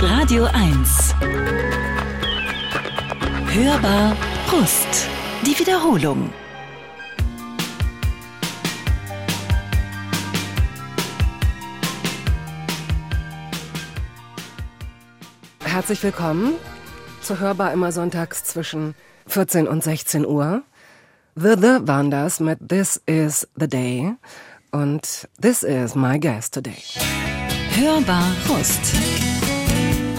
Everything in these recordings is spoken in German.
Radio 1. Hörbar Brust. Die Wiederholung. Herzlich willkommen zu Hörbar immer sonntags zwischen 14 und 16 Uhr. The The waren das mit This is the Day und This is my guest today. Hörbar Rust.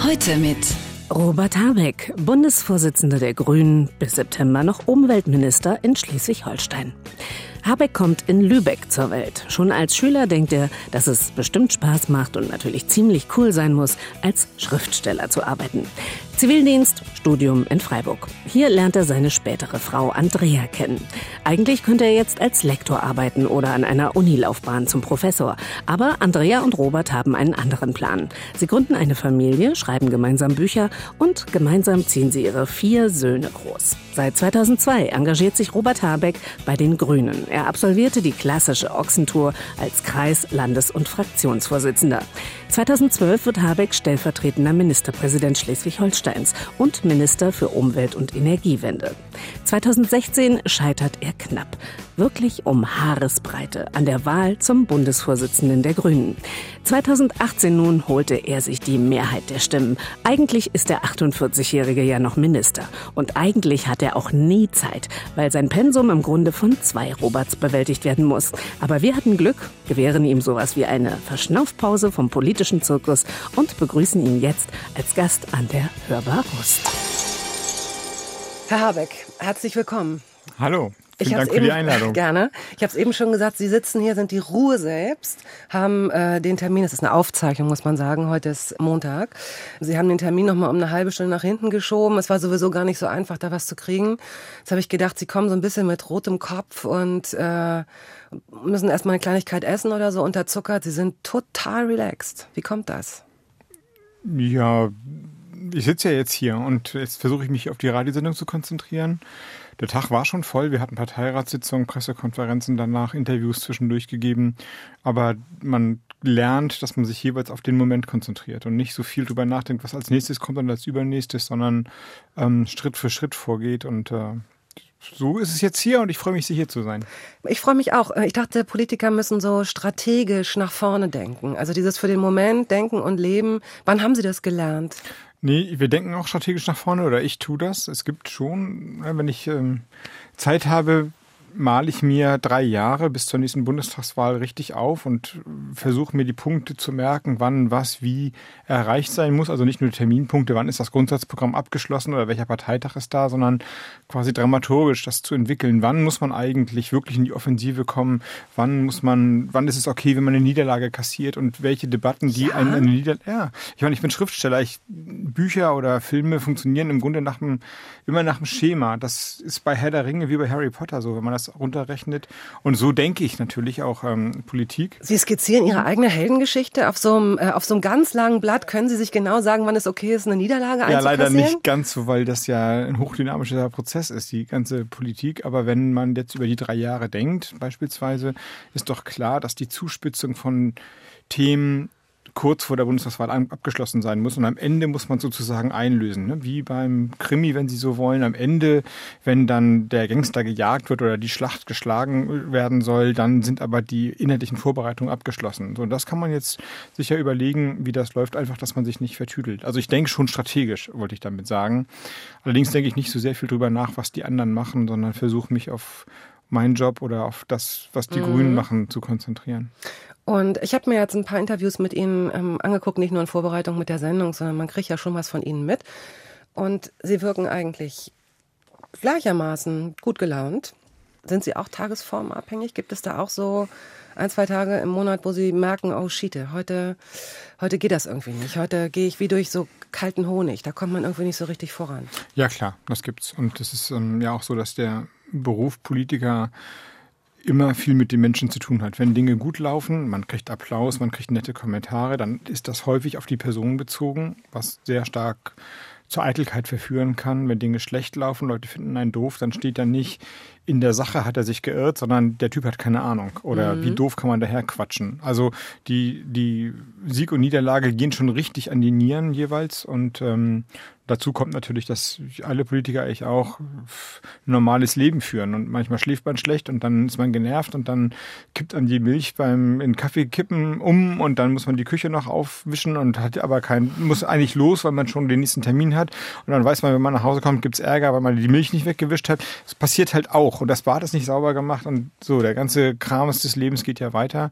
Heute mit Robert Habeck, Bundesvorsitzender der Grünen, bis September noch Umweltminister in Schleswig-Holstein. Habeck kommt in Lübeck zur Welt. Schon als Schüler denkt er, dass es bestimmt Spaß macht und natürlich ziemlich cool sein muss, als Schriftsteller zu arbeiten. Zivildienst, Studium in Freiburg. Hier lernt er seine spätere Frau Andrea kennen. Eigentlich könnte er jetzt als Lektor arbeiten oder an einer Unilaufbahn zum Professor. Aber Andrea und Robert haben einen anderen Plan. Sie gründen eine Familie, schreiben gemeinsam Bücher und gemeinsam ziehen sie ihre vier Söhne groß. Seit 2002 engagiert sich Robert Habeck bei den Grünen. Er absolvierte die klassische Ochsentour als Kreis-, Landes- und Fraktionsvorsitzender. 2012 wird Habeck stellvertretender Ministerpräsident Schleswig-Holsteins und Minister für Umwelt und Energiewende. 2016 scheitert er knapp, wirklich um Haaresbreite an der Wahl zum Bundesvorsitzenden der Grünen. 2018 nun holte er sich die Mehrheit der Stimmen. Eigentlich ist der 48-Jährige ja noch Minister und eigentlich hat er auch nie Zeit, weil sein Pensum im Grunde von zwei Roberts bewältigt werden muss. Aber wir hatten Glück, gewähren ihm sowas wie eine Verschnaufpause vom politischen Zirkus und begrüßen ihn jetzt als Gast an der Hörbar Rust. Herr Habeck, herzlich willkommen. Hallo. Vielen Ich Dank für eben, die Einladung. Gerne. Ich habe es eben schon gesagt, Sie sitzen hier, sind die Ruhe selbst, haben äh, den Termin, das ist eine Aufzeichnung, muss man sagen, heute ist Montag. Sie haben den Termin nochmal um eine halbe Stunde nach hinten geschoben. Es war sowieso gar nicht so einfach, da was zu kriegen. Jetzt habe ich gedacht, Sie kommen so ein bisschen mit rotem Kopf und äh, müssen erstmal eine Kleinigkeit essen oder so, unterzuckert. Sie sind total relaxed. Wie kommt das? Ja, ich sitze ja jetzt hier und jetzt versuche ich mich auf die Radiosendung zu konzentrieren. Der Tag war schon voll. Wir hatten Parteiratssitzungen, Pressekonferenzen, danach Interviews zwischendurch gegeben. Aber man lernt, dass man sich jeweils auf den Moment konzentriert und nicht so viel drüber nachdenkt, was als nächstes kommt und als übernächstes, sondern ähm, Schritt für Schritt vorgeht. Und äh, so ist es jetzt hier und ich freue mich, hier zu sein. Ich freue mich auch. Ich dachte, Politiker müssen so strategisch nach vorne denken. Also dieses für den Moment denken und leben. Wann haben Sie das gelernt? Nee, wir denken auch strategisch nach vorne oder ich tue das. Es gibt schon, äh, wenn ich ähm, Zeit habe, male ich mir drei Jahre bis zur nächsten Bundestagswahl richtig auf und versuche mir die Punkte zu merken, wann was wie erreicht sein muss. Also nicht nur Terminpunkte, wann ist das Grundsatzprogramm abgeschlossen oder welcher Parteitag ist da, sondern quasi dramaturgisch das zu entwickeln. Wann muss man eigentlich wirklich in die Offensive kommen? Wann muss man, wann ist es okay, wenn man eine Niederlage kassiert und welche Debatten, die Ja? einen eine Niederlage, ja. Ich meine, ich bin Schriftsteller. Ich, Bücher oder Filme funktionieren im Grunde nach dem, immer nach dem Schema. Das ist bei Herr der Ringe wie bei Harry Potter so, wenn man das runterrechnet. Und so denke ich natürlich auch ähm, Politik. Sie skizzieren Ihre eigene Heldengeschichte auf so einem, äh, auf so einem ganz langen Blatt. Können Sie sich genau sagen, wann es okay ist, eine Niederlage Ja, leider nicht ganz so, weil das ja ein hochdynamischer Prozess ist, die ganze Politik. Aber wenn man jetzt über die drei Jahre denkt, beispielsweise, ist doch klar, dass die Zuspitzung von Themen kurz vor der Bundestagswahl ab- abgeschlossen sein muss. Und am Ende muss man sozusagen einlösen. Ne? Wie beim Krimi, wenn Sie so wollen. Am Ende, wenn dann der Gangster gejagt wird oder die Schlacht geschlagen werden soll, dann sind aber die inhaltlichen Vorbereitungen abgeschlossen. Und das kann man jetzt sicher überlegen, wie das läuft, einfach, dass man sich nicht vertüdelt. Also ich denke schon strategisch, wollte ich damit sagen. Allerdings denke ich nicht so sehr viel drüber nach, was die anderen machen, sondern versuche mich auf meinen Job oder auf das, was die Grünen machen, zu konzentrieren. Und ich habe mir jetzt ein paar Interviews mit Ihnen ähm, angeguckt, nicht nur in Vorbereitung mit der Sendung, sondern man kriegt ja schon was von Ihnen mit. Und Sie wirken eigentlich gleichermaßen gut gelaunt. Sind Sie auch tagesformabhängig? Gibt es da auch so ein, zwei Tage im Monat, wo Sie merken, oh shit, heute, heute geht das irgendwie nicht. Heute gehe ich wie durch so kalten Honig. Da kommt man irgendwie nicht so richtig voran. Ja, klar, das gibt's. Und es ist ähm, ja auch so, dass der Beruf Politiker immer viel mit den Menschen zu tun hat. Wenn Dinge gut laufen, man kriegt Applaus, man kriegt nette Kommentare, dann ist das häufig auf die Person bezogen, was sehr stark zur Eitelkeit verführen kann. Wenn Dinge schlecht laufen, Leute finden einen doof, dann steht da nicht, in der Sache hat er sich geirrt, sondern der Typ hat keine Ahnung. Oder mhm. wie doof kann man daher quatschen? Also die, die Sieg und Niederlage gehen schon richtig an die Nieren jeweils. Und ähm, dazu kommt natürlich, dass alle Politiker eigentlich auch ein normales Leben führen. Und manchmal schläft man schlecht und dann ist man genervt und dann kippt an die Milch beim in Kaffee kippen um und dann muss man die Küche noch aufwischen und hat aber kein, muss eigentlich los, weil man schon den nächsten Termin hat. Und dann weiß man, wenn man nach Hause kommt, gibt's Ärger, weil man die Milch nicht weggewischt hat. Das passiert halt auch. Und das Bad ist nicht sauber gemacht und so, der ganze Kram des Lebens geht ja weiter.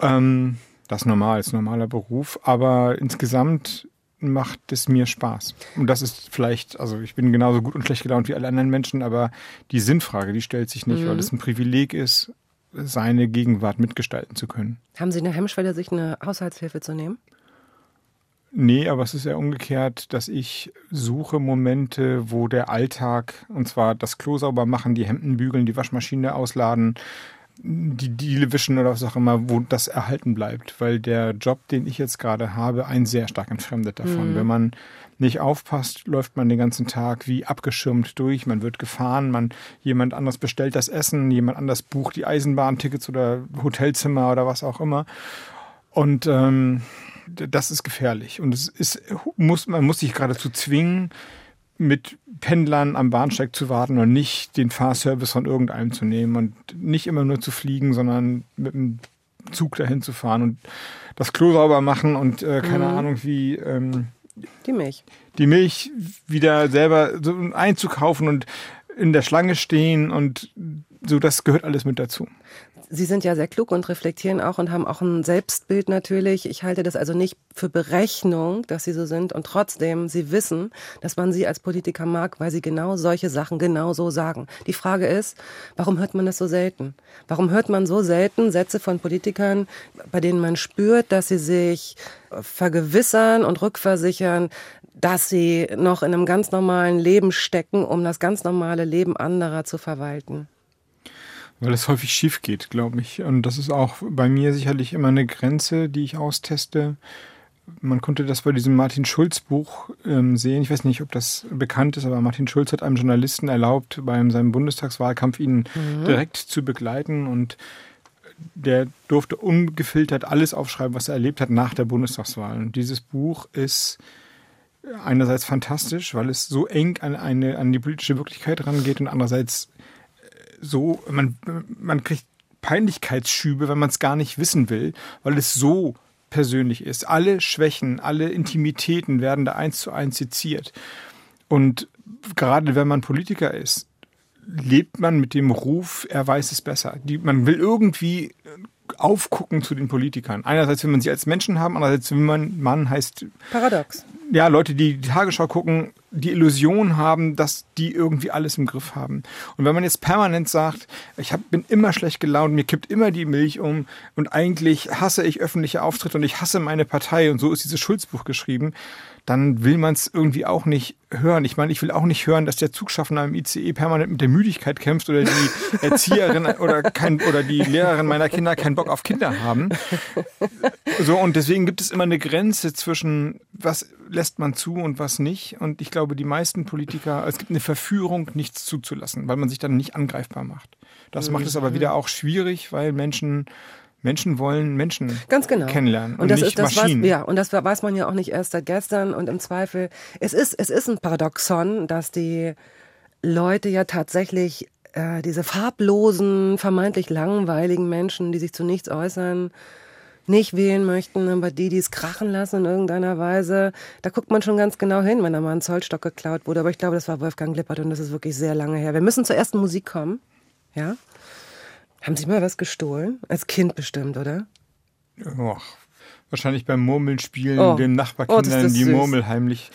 Ähm, das ist normal, ist ein normaler Beruf, aber insgesamt macht es mir Spaß. Und das ist vielleicht, also ich bin genauso gut und schlecht gelaunt wie alle anderen Menschen, aber die Sinnfrage, die stellt sich nicht, mhm. weil es ein Privileg ist, seine Gegenwart mitgestalten zu können. Haben Sie eine Hemmschwelle, sich eine Haushaltshilfe zu nehmen? Nee, aber es ist ja umgekehrt, dass ich suche Momente, wo der Alltag, und zwar das Klo sauber machen, die Hemden bügeln, die Waschmaschine ausladen, die Diele wischen oder was auch immer, wo das erhalten bleibt. Weil der Job, den ich jetzt gerade habe, ein sehr stark entfremdet davon. Mhm. Wenn man nicht aufpasst, läuft man den ganzen Tag wie abgeschirmt durch. Man wird gefahren, man jemand anders bestellt das Essen, jemand anders bucht die Eisenbahntickets oder Hotelzimmer oder was auch immer. Und ähm, das ist gefährlich. Und es ist, muss, man muss sich geradezu zwingen, mit Pendlern am Bahnsteig zu warten und nicht den Fahrservice von irgendeinem zu nehmen und nicht immer nur zu fliegen, sondern mit dem Zug dahin zu fahren und das Klo sauber machen und äh, keine mhm. Ahnung wie ähm, die Milch. Die Milch wieder selber so einzukaufen und in der Schlange stehen und so, das gehört alles mit dazu. Sie sind ja sehr klug und reflektieren auch und haben auch ein Selbstbild natürlich. Ich halte das also nicht für Berechnung, dass Sie so sind und trotzdem Sie wissen, dass man Sie als Politiker mag, weil Sie genau solche Sachen genau so sagen. Die Frage ist, warum hört man das so selten? Warum hört man so selten Sätze von Politikern, bei denen man spürt, dass sie sich vergewissern und rückversichern, dass sie noch in einem ganz normalen Leben stecken, um das ganz normale Leben anderer zu verwalten? Weil es häufig schief geht, glaube ich. Und das ist auch bei mir sicherlich immer eine Grenze, die ich austeste. Man konnte das bei diesem Martin Schulz Buch ähm, sehen. Ich weiß nicht, ob das bekannt ist, aber Martin Schulz hat einem Journalisten erlaubt, bei seinem Bundestagswahlkampf ihn mhm. direkt zu begleiten und der durfte ungefiltert alles aufschreiben, was er erlebt hat nach der Bundestagswahl. Und dieses Buch ist einerseits fantastisch, weil es so eng an eine an die politische Wirklichkeit rangeht und andererseits so, man, man kriegt Peinlichkeitsschübe, wenn man es gar nicht wissen will, weil es so persönlich ist. Alle Schwächen, alle Intimitäten werden da eins zu eins seziert. Und gerade wenn man Politiker ist, lebt man mit dem Ruf, er weiß es besser. Die, man will irgendwie aufgucken zu den Politikern. Einerseits will man sie als Menschen haben, andererseits will man, Mann heißt... Paradox. Ja, Leute, die die Tagesschau gucken, die Illusion haben, dass die irgendwie alles im Griff haben. Und wenn man jetzt permanent sagt, ich hab, bin immer schlecht gelaunt, mir kippt immer die Milch um und eigentlich hasse ich öffentliche Auftritte und ich hasse meine Partei und so ist dieses Schulzbuch geschrieben, dann will man es irgendwie auch nicht hören. Ich meine, ich will auch nicht hören, dass der Zugschaffner im ICE permanent mit der Müdigkeit kämpft oder die Erzieherin oder kein, oder die Lehrerin meiner Kinder keinen Bock auf Kinder haben. So, und deswegen gibt es immer eine Grenze zwischen, was lässt man zu und was nicht. Und ich glaube, die meisten Politiker, es gibt eine Verführung, nichts zuzulassen, weil man sich dann nicht angreifbar macht. Das macht es aber wieder auch schwierig, weil Menschen Menschen wollen Menschen Ganz genau. kennenlernen und, und das nicht ist das Maschinen. Weiß, ja, und das weiß man ja auch nicht erst seit gestern und im Zweifel. Es ist, es ist ein Paradoxon, dass die Leute ja tatsächlich äh, diese farblosen, vermeintlich langweiligen Menschen, die sich zu nichts äußern, nicht wählen möchten, aber die, die es krachen lassen in irgendeiner Weise, da guckt man schon ganz genau hin, wenn da mal ein Zollstock geklaut wurde. Aber ich glaube, das war Wolfgang Lippert und das ist wirklich sehr lange her. Wir müssen zur ersten Musik kommen. Ja? Haben Sie mal was gestohlen? Als Kind bestimmt, oder? Och, wahrscheinlich beim Murmeln spielen, oh. den Nachbarkindern oh, die süß. Murmel heimlich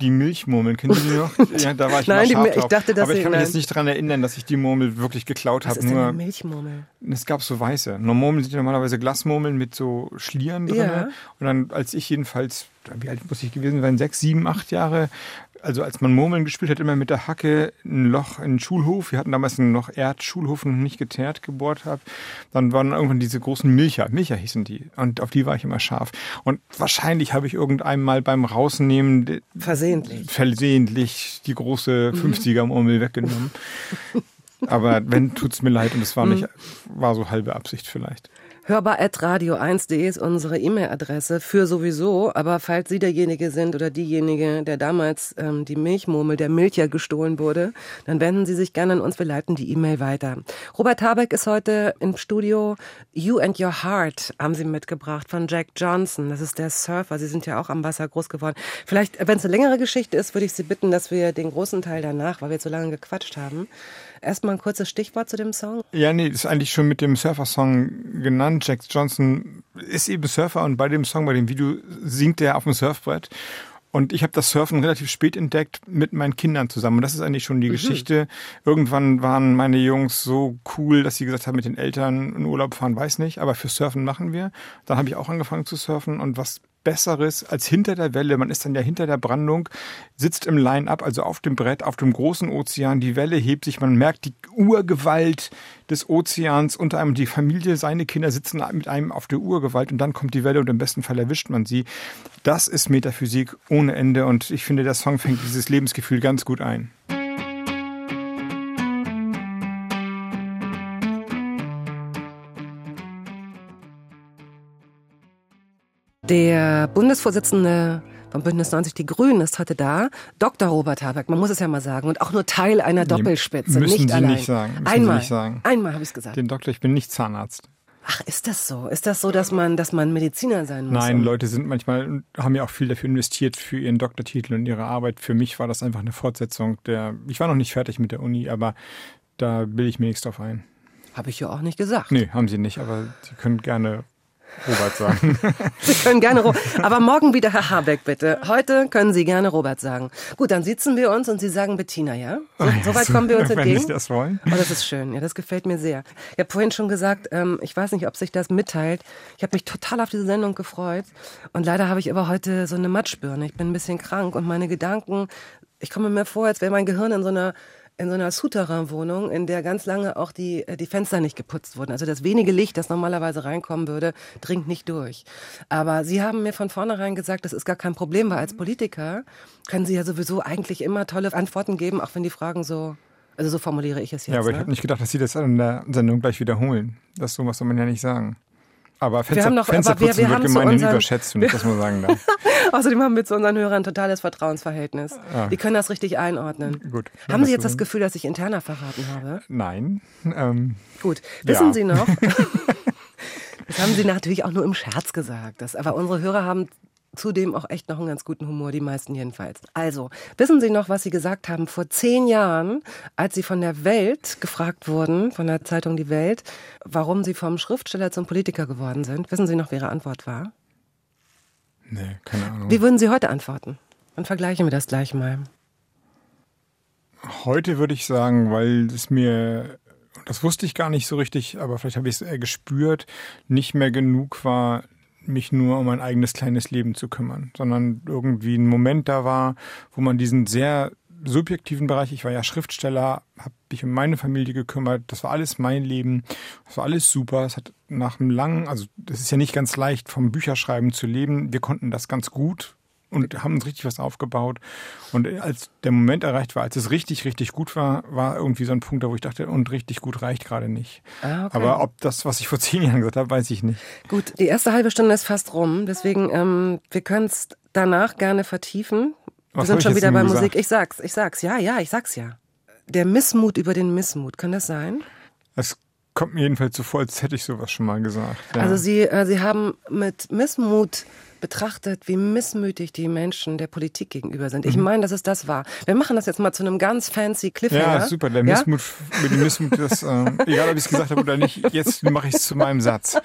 die Milchmurmeln, kennen Sie die noch? Ja, da war ich Nein, mal scharf ich dachte, dass Aber ich kann mich jetzt nicht daran erinnern, dass ich die Murmel wirklich geklaut habe. Was ist Nur, denn eine Milchmurmel? Es gab so weiße. Murmeln sind normalerweise Glasmurmeln mit so Schlieren drin. Ja. Und dann, als ich jedenfalls, wie alt muss ich gewesen sein, sechs, sieben, acht Jahre, also als man Murmeln gespielt hat, immer mit der Hacke ein Loch in den Schulhof. Wir hatten damals noch Erdschulhof und nicht geteert gebohrt habe. Dann waren irgendwann diese großen Milcher. Milcher hießen die. Und auf die war ich immer scharf. Und wahrscheinlich habe ich irgendeinmal beim Rausnehmen versehentlich, versehentlich die große 50er Murmel weggenommen. Aber wenn, tut's mir leid und es war nicht, war so halbe Absicht vielleicht. Hörbar.radio1.de ist unsere E-Mail-Adresse für sowieso. Aber falls Sie derjenige sind oder diejenige, der damals ähm, die Milchmurmel, der Milcher gestohlen wurde, dann wenden Sie sich gerne an uns. Wir leiten die E-Mail weiter. Robert Habeck ist heute im Studio. You and Your Heart haben Sie mitgebracht von Jack Johnson. Das ist der Surfer. Sie sind ja auch am Wasser groß geworden. Vielleicht, wenn es eine längere Geschichte ist, würde ich Sie bitten, dass wir den großen Teil danach, weil wir so lange gequatscht haben, erstmal ein kurzes Stichwort zu dem Song. Ja, nee, ist eigentlich schon mit dem Surfer-Song genannt. Jack Johnson ist eben Surfer und bei dem Song, bei dem Video singt er auf dem Surfbrett. Und ich habe das Surfen relativ spät entdeckt mit meinen Kindern zusammen. Und das ist eigentlich schon die mhm. Geschichte. Irgendwann waren meine Jungs so cool, dass sie gesagt haben, mit den Eltern in Urlaub fahren, weiß nicht, aber für Surfen machen wir. Dann habe ich auch angefangen zu surfen. Und was Besseres als hinter der Welle. Man ist dann ja hinter der Brandung, sitzt im Line-up, also auf dem Brett, auf dem großen Ozean. Die Welle hebt sich, man merkt die Urgewalt des Ozeans unter einem. Die Familie, seine Kinder sitzen mit einem auf der Urgewalt und dann kommt die Welle und im besten Fall erwischt man sie. Das ist Metaphysik ohne Ende und ich finde, der Song fängt dieses Lebensgefühl ganz gut ein. Der Bundesvorsitzende vom Bündnis 90 Die Grünen ist heute da. Dr. Robert Habeck, man muss es ja mal sagen. Und auch nur Teil einer Doppelspitze, müssen nicht Sie allein. nicht sagen. Müssen einmal, Sie nicht sagen. einmal habe ich es gesagt. Den Doktor, ich bin nicht Zahnarzt. Ach, ist das so? Ist das so, dass man, dass man Mediziner sein muss? Nein, Leute sind manchmal, haben ja auch viel dafür investiert für ihren Doktortitel und ihre Arbeit. Für mich war das einfach eine Fortsetzung der, ich war noch nicht fertig mit der Uni, aber da will ich mir nichts drauf ein. Habe ich ja auch nicht gesagt. Nee, haben Sie nicht, aber Sie können gerne Robert sagen. Sie können gerne Robert. Aber morgen wieder Herr Habeck, bitte. Heute können Sie gerne Robert sagen. Gut, dann sitzen wir uns und Sie sagen Bettina, ja? So, so weit kommen wir uns Wenn entgegen. Sie das wollen. Oh, das ist schön. Ja, das gefällt mir sehr. Ich habe vorhin schon gesagt, ähm, ich weiß nicht, ob sich das mitteilt. Ich habe mich total auf diese Sendung gefreut. Und leider habe ich aber heute so eine Matschbirne. Ich bin ein bisschen krank und meine Gedanken, ich komme mir vor, als wäre mein Gehirn in so einer in so einer Souterrain-Wohnung, in der ganz lange auch die, äh, die Fenster nicht geputzt wurden. Also das wenige Licht, das normalerweise reinkommen würde, dringt nicht durch. Aber Sie haben mir von vornherein gesagt, das ist gar kein Problem, weil als Politiker können Sie ja sowieso eigentlich immer tolle Antworten geben, auch wenn die Fragen so, also so formuliere ich es jetzt. Ja, aber ich ne? habe nicht gedacht, dass Sie das in der Sendung gleich wiederholen. Das sowas soll man ja nicht sagen. Aber Wir Fenster, haben noch- aber Fensterputzen wir- wir wird gemeinhin unseren- überschätzt, wenn ich das mal sagen darf. Außerdem haben wir zu unseren Hörern ein totales Vertrauensverhältnis. Ah. Die können das richtig einordnen. Gut. Haben Sie jetzt das Gefühl, dass ich interner verraten habe? Nein. Ähm, Gut. Wissen Ja. Sie noch? das haben Sie natürlich auch nur im Scherz gesagt. Das, aber unsere Hörer haben zudem auch echt noch einen ganz guten Humor, die meisten jedenfalls. Also, wissen Sie noch, was Sie gesagt haben vor zehn Jahren, als Sie von der Welt gefragt wurden, von der Zeitung Die Welt, warum Sie vom Schriftsteller zum Politiker geworden sind? Wissen Sie noch, wie Ihre Antwort war? Nee, keine Ahnung. Wie würden Sie heute antworten? Dann vergleichen wir das gleich mal. Heute würde ich sagen, weil es mir, das wusste ich gar nicht so richtig, aber vielleicht habe ich es eher gespürt, nicht mehr genug war, mich nur um mein eigenes kleines Leben zu kümmern, sondern irgendwie ein Moment da war, wo man diesen sehr subjektiven Bereich, ich war ja Schriftsteller, habe mich um meine Familie gekümmert, das war alles mein Leben, das war alles super, es hat nach einem langen, also das ist ja nicht ganz leicht vom Bücherschreiben zu leben, wir konnten das ganz gut und haben uns richtig was aufgebaut. Und als der Moment erreicht war, als es richtig, richtig gut war, war irgendwie so ein Punkt, da wo ich dachte, und richtig gut reicht gerade nicht. Ah, okay. Aber ob das, was ich vor zehn Jahren gesagt habe, weiß ich nicht. Gut, die erste halbe Stunde ist fast rum, deswegen ähm, wir können es danach gerne vertiefen. Wir Was sind hab ich schon wieder bei gesagt? Musik. Ich sag's, ich sag's, ja, ja, ich sag's ja. Der Missmut über den Missmut, kann das sein? Es kommt mir jedenfalls so vor, als hätte ich sowas schon mal gesagt. Ja. Also Sie, äh, Sie haben mit Missmut betrachtet, wie missmütig die Menschen der Politik gegenüber sind. Ich meine, dass es das war. Wir machen das jetzt mal zu einem ganz fancy Cliffhanger. Mhm. ja, super. Der Ja? Missmut, mit dem Missmut, das, äh, egal ob ich es gesagt habe oder nicht, jetzt mache ich es zu meinem Satz.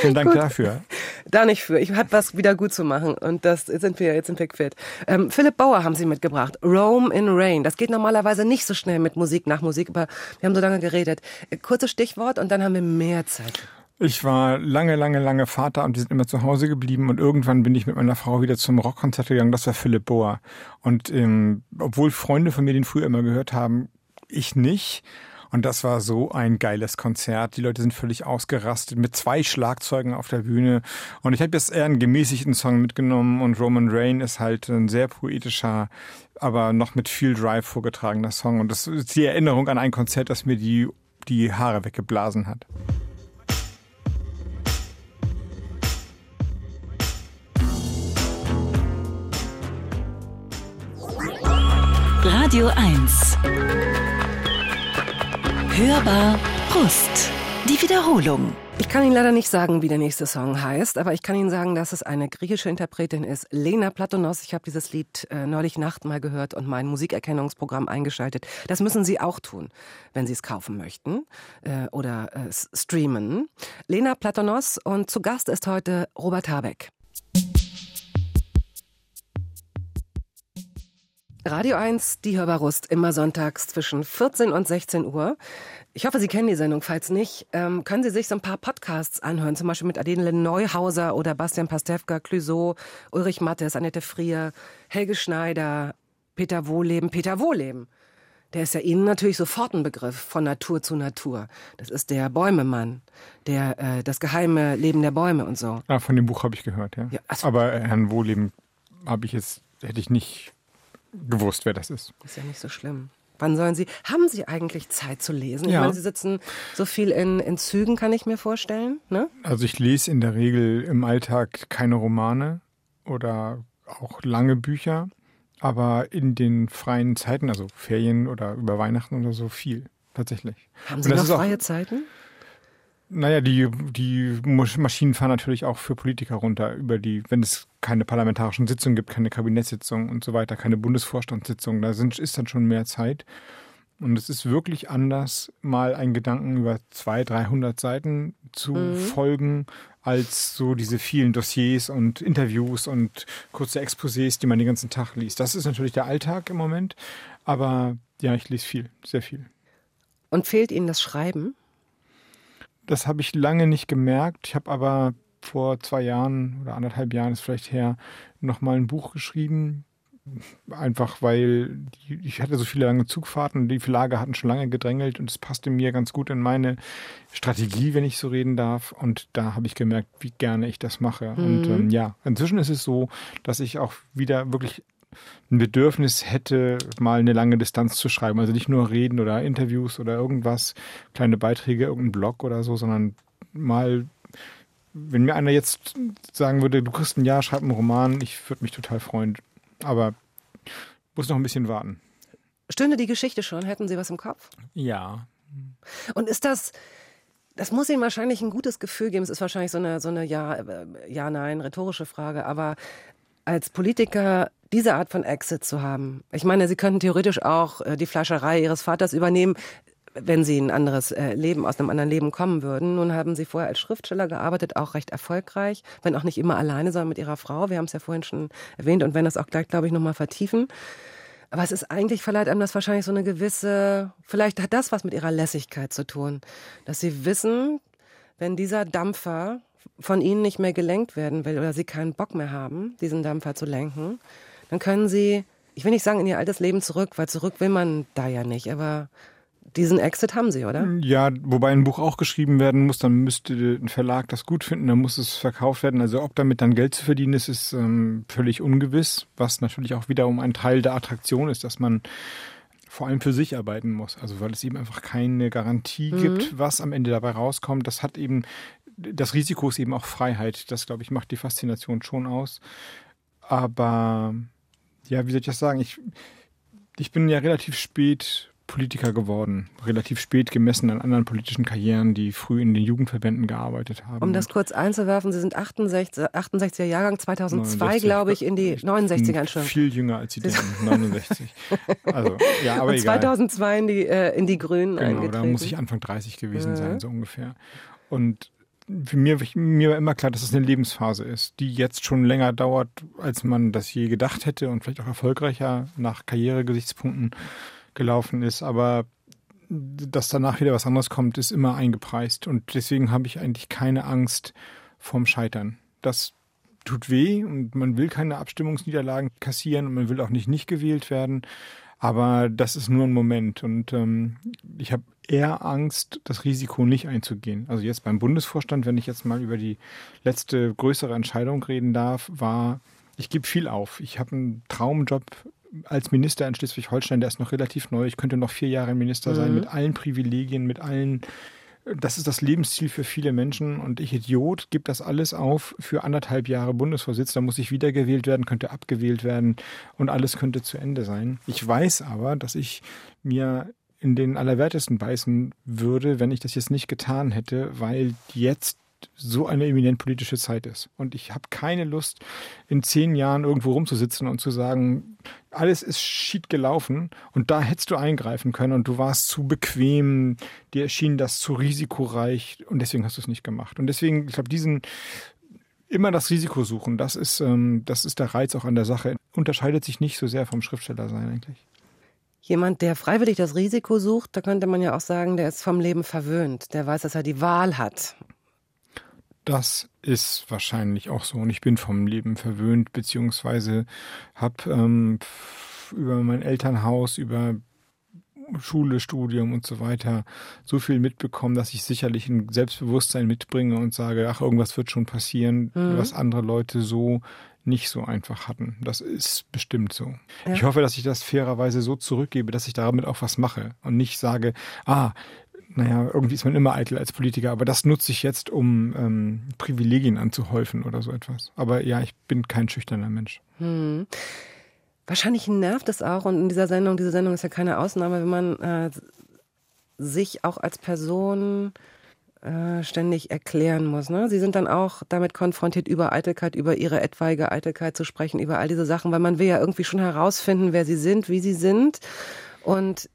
Vielen Dank dafür. Da nicht für. Ich habe was wieder gut zu machen und das jetzt sind wir jetzt sind wir quitt. Ähm, Philipp Bauer haben Sie mitgebracht. Rome in Rain. Das geht normalerweise nicht so schnell mit Musik nach Musik, aber wir haben so lange geredet. Äh, Kurzes Stichwort und dann haben wir mehr Zeit. Ich war lange, lange, lange Vater und wir sind immer zu Hause geblieben und irgendwann bin ich mit meiner Frau wieder zum Rockkonzert gegangen. Das war Philipp Bohr. Und ähm, obwohl Freunde von mir den früher immer gehört haben, ich nicht. Und das war so ein geiles Konzert. Die Leute sind völlig ausgerastet mit zwei Schlagzeugen auf der Bühne. Und ich habe jetzt eher einen gemäßigten Song mitgenommen und Roman Rain ist halt ein sehr poetischer, aber noch mit viel Drive vorgetragener Song. Und das ist die Erinnerung an ein Konzert, das mir die, die Haare weggeblasen hat. Radio 1. Hörbar Brust. Die Wiederholung. Ich kann Ihnen leider nicht sagen, wie der nächste Song heißt, aber ich kann Ihnen sagen, dass es eine griechische Interpretin ist, Lena Platonos. Ich habe dieses Lied äh, neulich Nacht mal gehört und mein Musikerkennungsprogramm eingeschaltet. Das müssen Sie auch tun, wenn Sie es kaufen möchten äh, oder äh, streamen. Lena Platonos und zu Gast ist heute Robert Habeck. Radio 1, die Hörbarust, immer sonntags zwischen 14 und 16 Uhr. Ich hoffe, Sie kennen die Sendung. Falls nicht, ähm, können Sie sich so ein paar Podcasts anhören, zum Beispiel mit Adele Neuhauser oder Bastian Pastewka, Clüso, Ulrich Mattes, Annette Frier, Helge Schneider, Peter Wohleben, Peter Wohleben. Der ist ja Ihnen natürlich sofort ein Begriff von Natur zu Natur. Das ist der Bäumemann, der äh, das geheime Leben der Bäume und so. Ah, von dem Buch habe ich gehört, ja. Ja, also- Aber äh, Herrn Wohleben habe ich jetzt, hätte ich nicht gewusst, wer das ist. Ist ja nicht so schlimm. Wann sollen Sie, haben Sie eigentlich Zeit zu lesen? Ich Ja. meine, Sie sitzen so viel in, in Zügen, kann ich mir vorstellen, ne? Also ich lese in der Regel im Alltag keine Romane oder auch lange Bücher, aber in den freien Zeiten, also Ferien oder über Weihnachten oder so, viel. Tatsächlich. Haben Sie noch freie Zeiten? Naja, die, die Masch- Maschinen fahren natürlich auch für Politiker runter, über die, wenn es keine parlamentarischen Sitzungen gibt, keine Kabinettssitzungen und so weiter, keine Bundesvorstandssitzungen, da sind, ist dann schon mehr Zeit. Und es ist wirklich anders, mal einen Gedanken über 200, 300 Seiten zu folgen, als so diese vielen Dossiers und Interviews und kurze Exposés, die man den ganzen Tag liest. Das ist natürlich der Alltag im Moment, aber ja, ich lese viel, sehr viel. Und fehlt Ihnen das Schreiben? Das habe ich lange nicht gemerkt. Ich habe aber vor zwei Jahren oder anderthalb Jahren ist vielleicht her nochmal ein Buch geschrieben. Einfach weil ich hatte so viele lange Zugfahrten, die Verlage hatten schon lange gedrängelt und es passte mir ganz gut in meine Strategie, wenn ich so reden darf. Und da habe ich gemerkt, wie gerne ich das mache. Und ähm, ja, inzwischen ist es so, dass ich auch wieder wirklich ein Bedürfnis hätte, mal eine lange Distanz zu schreiben. Also nicht nur reden oder Interviews oder irgendwas, kleine Beiträge, irgendein Blog oder so, sondern mal, wenn mir einer jetzt sagen würde, du kriegst ein Jahr, schreib einen Roman, ich würde mich total freuen. Aber muss noch ein bisschen warten. Stünde die Geschichte schon, hätten Sie was im Kopf? Ja. Und ist das, das muss Ihnen wahrscheinlich ein gutes Gefühl geben. Es ist wahrscheinlich so eine, so eine Ja, äh, Ja, Nein, rhetorische Frage. Aber als Politiker diese Art von Exit zu haben, ich meine, Sie könnten theoretisch auch äh, die Fleischerei Ihres Vaters übernehmen, wenn Sie ein anderes äh, Leben, aus einem anderen Leben kommen würden. Nun haben Sie vorher als Schriftsteller gearbeitet, auch recht erfolgreich, wenn auch nicht immer alleine, sondern mit Ihrer Frau. Wir haben es ja vorhin schon erwähnt und werden das auch gleich, glaube ich, nochmal vertiefen. Aber es ist eigentlich, verleiht einem das wahrscheinlich so eine gewisse, vielleicht hat das was mit ihrer Lässigkeit zu tun, dass sie wissen, wenn dieser Dampfer von ihnen nicht mehr gelenkt werden will oder sie keinen Bock mehr haben, diesen Dampfer zu lenken, dann können sie, ich will nicht sagen in ihr altes Leben zurück, weil zurück will man da ja nicht, aber diesen Exit haben sie, oder? Ja, wobei ein Buch auch geschrieben werden muss, dann müsste ein Verlag das gut finden, dann muss es verkauft werden. Also ob damit dann Geld zu verdienen ist, ist ähm, völlig ungewiss, was natürlich auch wiederum ein Teil der Attraktion ist, dass man vor allem für sich arbeiten muss. Also weil es eben einfach keine Garantie gibt, was am Ende dabei rauskommt. Das hat eben, das Risiko ist eben auch Freiheit. Das, glaube ich, macht die Faszination schon aus. Aber ja, wie soll ich das sagen? Ich, ich bin ja relativ spät Politiker geworden, relativ spät gemessen an anderen politischen Karrieren, die früh in den Jugendverbänden gearbeitet haben. Um das kurz einzuwerfen, Sie sind 68, 68er Jahrgang, 2002, 69. glaube ich, in die Ich 69er, bin Entschuldigung. Viel jünger als Sie denken, 69. Also, ja, aber Und egal. 2002 in die, äh, in die Grünen Genau, eingetreten. da muss ich Anfang 30 gewesen sein, so ungefähr. Und für mir, mir war immer klar, dass es eine Lebensphase ist, die jetzt schon länger dauert, als man das je gedacht hätte und vielleicht auch erfolgreicher nach Karrieregesichtspunkten gelaufen ist. Aber dass danach wieder was anderes kommt, ist immer eingepreist. Und deswegen habe ich eigentlich keine Angst vorm Scheitern. Das tut weh und man will keine Abstimmungsniederlagen kassieren und man will auch nicht nicht gewählt werden. Aber das ist nur ein Moment. Und ähm, ich habe eher Angst, das Risiko nicht einzugehen. Also jetzt beim Bundesvorstand, wenn ich jetzt mal über die letzte größere Entscheidung reden darf, war, ich gebe viel auf. Ich habe einen Traumjob als Minister in Schleswig-Holstein, der ist noch relativ neu. Ich könnte noch vier Jahre Minister sein, mhm. mit allen Privilegien, mit allen das ist das Lebensziel für viele Menschen und ich Idiot gebe das alles auf für anderthalb Jahre Bundesvorsitzender, muss ich wiedergewählt werden, könnte abgewählt werden und alles könnte zu Ende sein. Ich weiß aber, dass ich mir in den Allerwertesten beißen würde, wenn ich das jetzt nicht getan hätte, weil jetzt so eine eminent politische Zeit ist. Und ich habe keine Lust, in zehn Jahren irgendwo rumzusitzen und zu sagen, alles ist schied gelaufen und da hättest du eingreifen können und du warst zu bequem, dir erschien das zu risikoreich und deswegen hast du es nicht gemacht. Und deswegen, ich glaube, diesen immer das Risiko suchen, das ist, ähm, das ist der Reiz auch an der Sache. Unterscheidet sich nicht so sehr vom Schriftsteller sein eigentlich. Jemand, der freiwillig das Risiko sucht, da könnte man ja auch sagen, der ist vom Leben verwöhnt. Der weiß, dass er die Wahl hat. Das ist wahrscheinlich auch so. Und ich bin vom Leben verwöhnt, beziehungsweise habe ähm, über mein Elternhaus, über Schule, Studium und so weiter so viel mitbekommen, dass ich sicherlich ein Selbstbewusstsein mitbringe und sage, ach, irgendwas wird schon passieren, mhm. was andere Leute so nicht so einfach hatten. Das ist bestimmt so. Ja. Ich hoffe, dass ich das fairerweise so zurückgebe, dass ich damit auch was mache und nicht sage, ah, naja, irgendwie ist man immer eitel als Politiker, aber das nutze ich jetzt, um ähm, Privilegien anzuhäufen oder so etwas. Aber ja, ich bin kein schüchterner Mensch. Hm. Wahrscheinlich nervt es auch, und in dieser Sendung, diese Sendung ist ja keine Ausnahme, wenn man äh, sich auch als Person äh, ständig erklären muss. Ne? Sie sind dann auch damit konfrontiert, über Eitelkeit, über ihre etwaige Eitelkeit zu sprechen, über all diese Sachen, weil man will ja irgendwie schon herausfinden, wer sie sind, wie sie sind. Und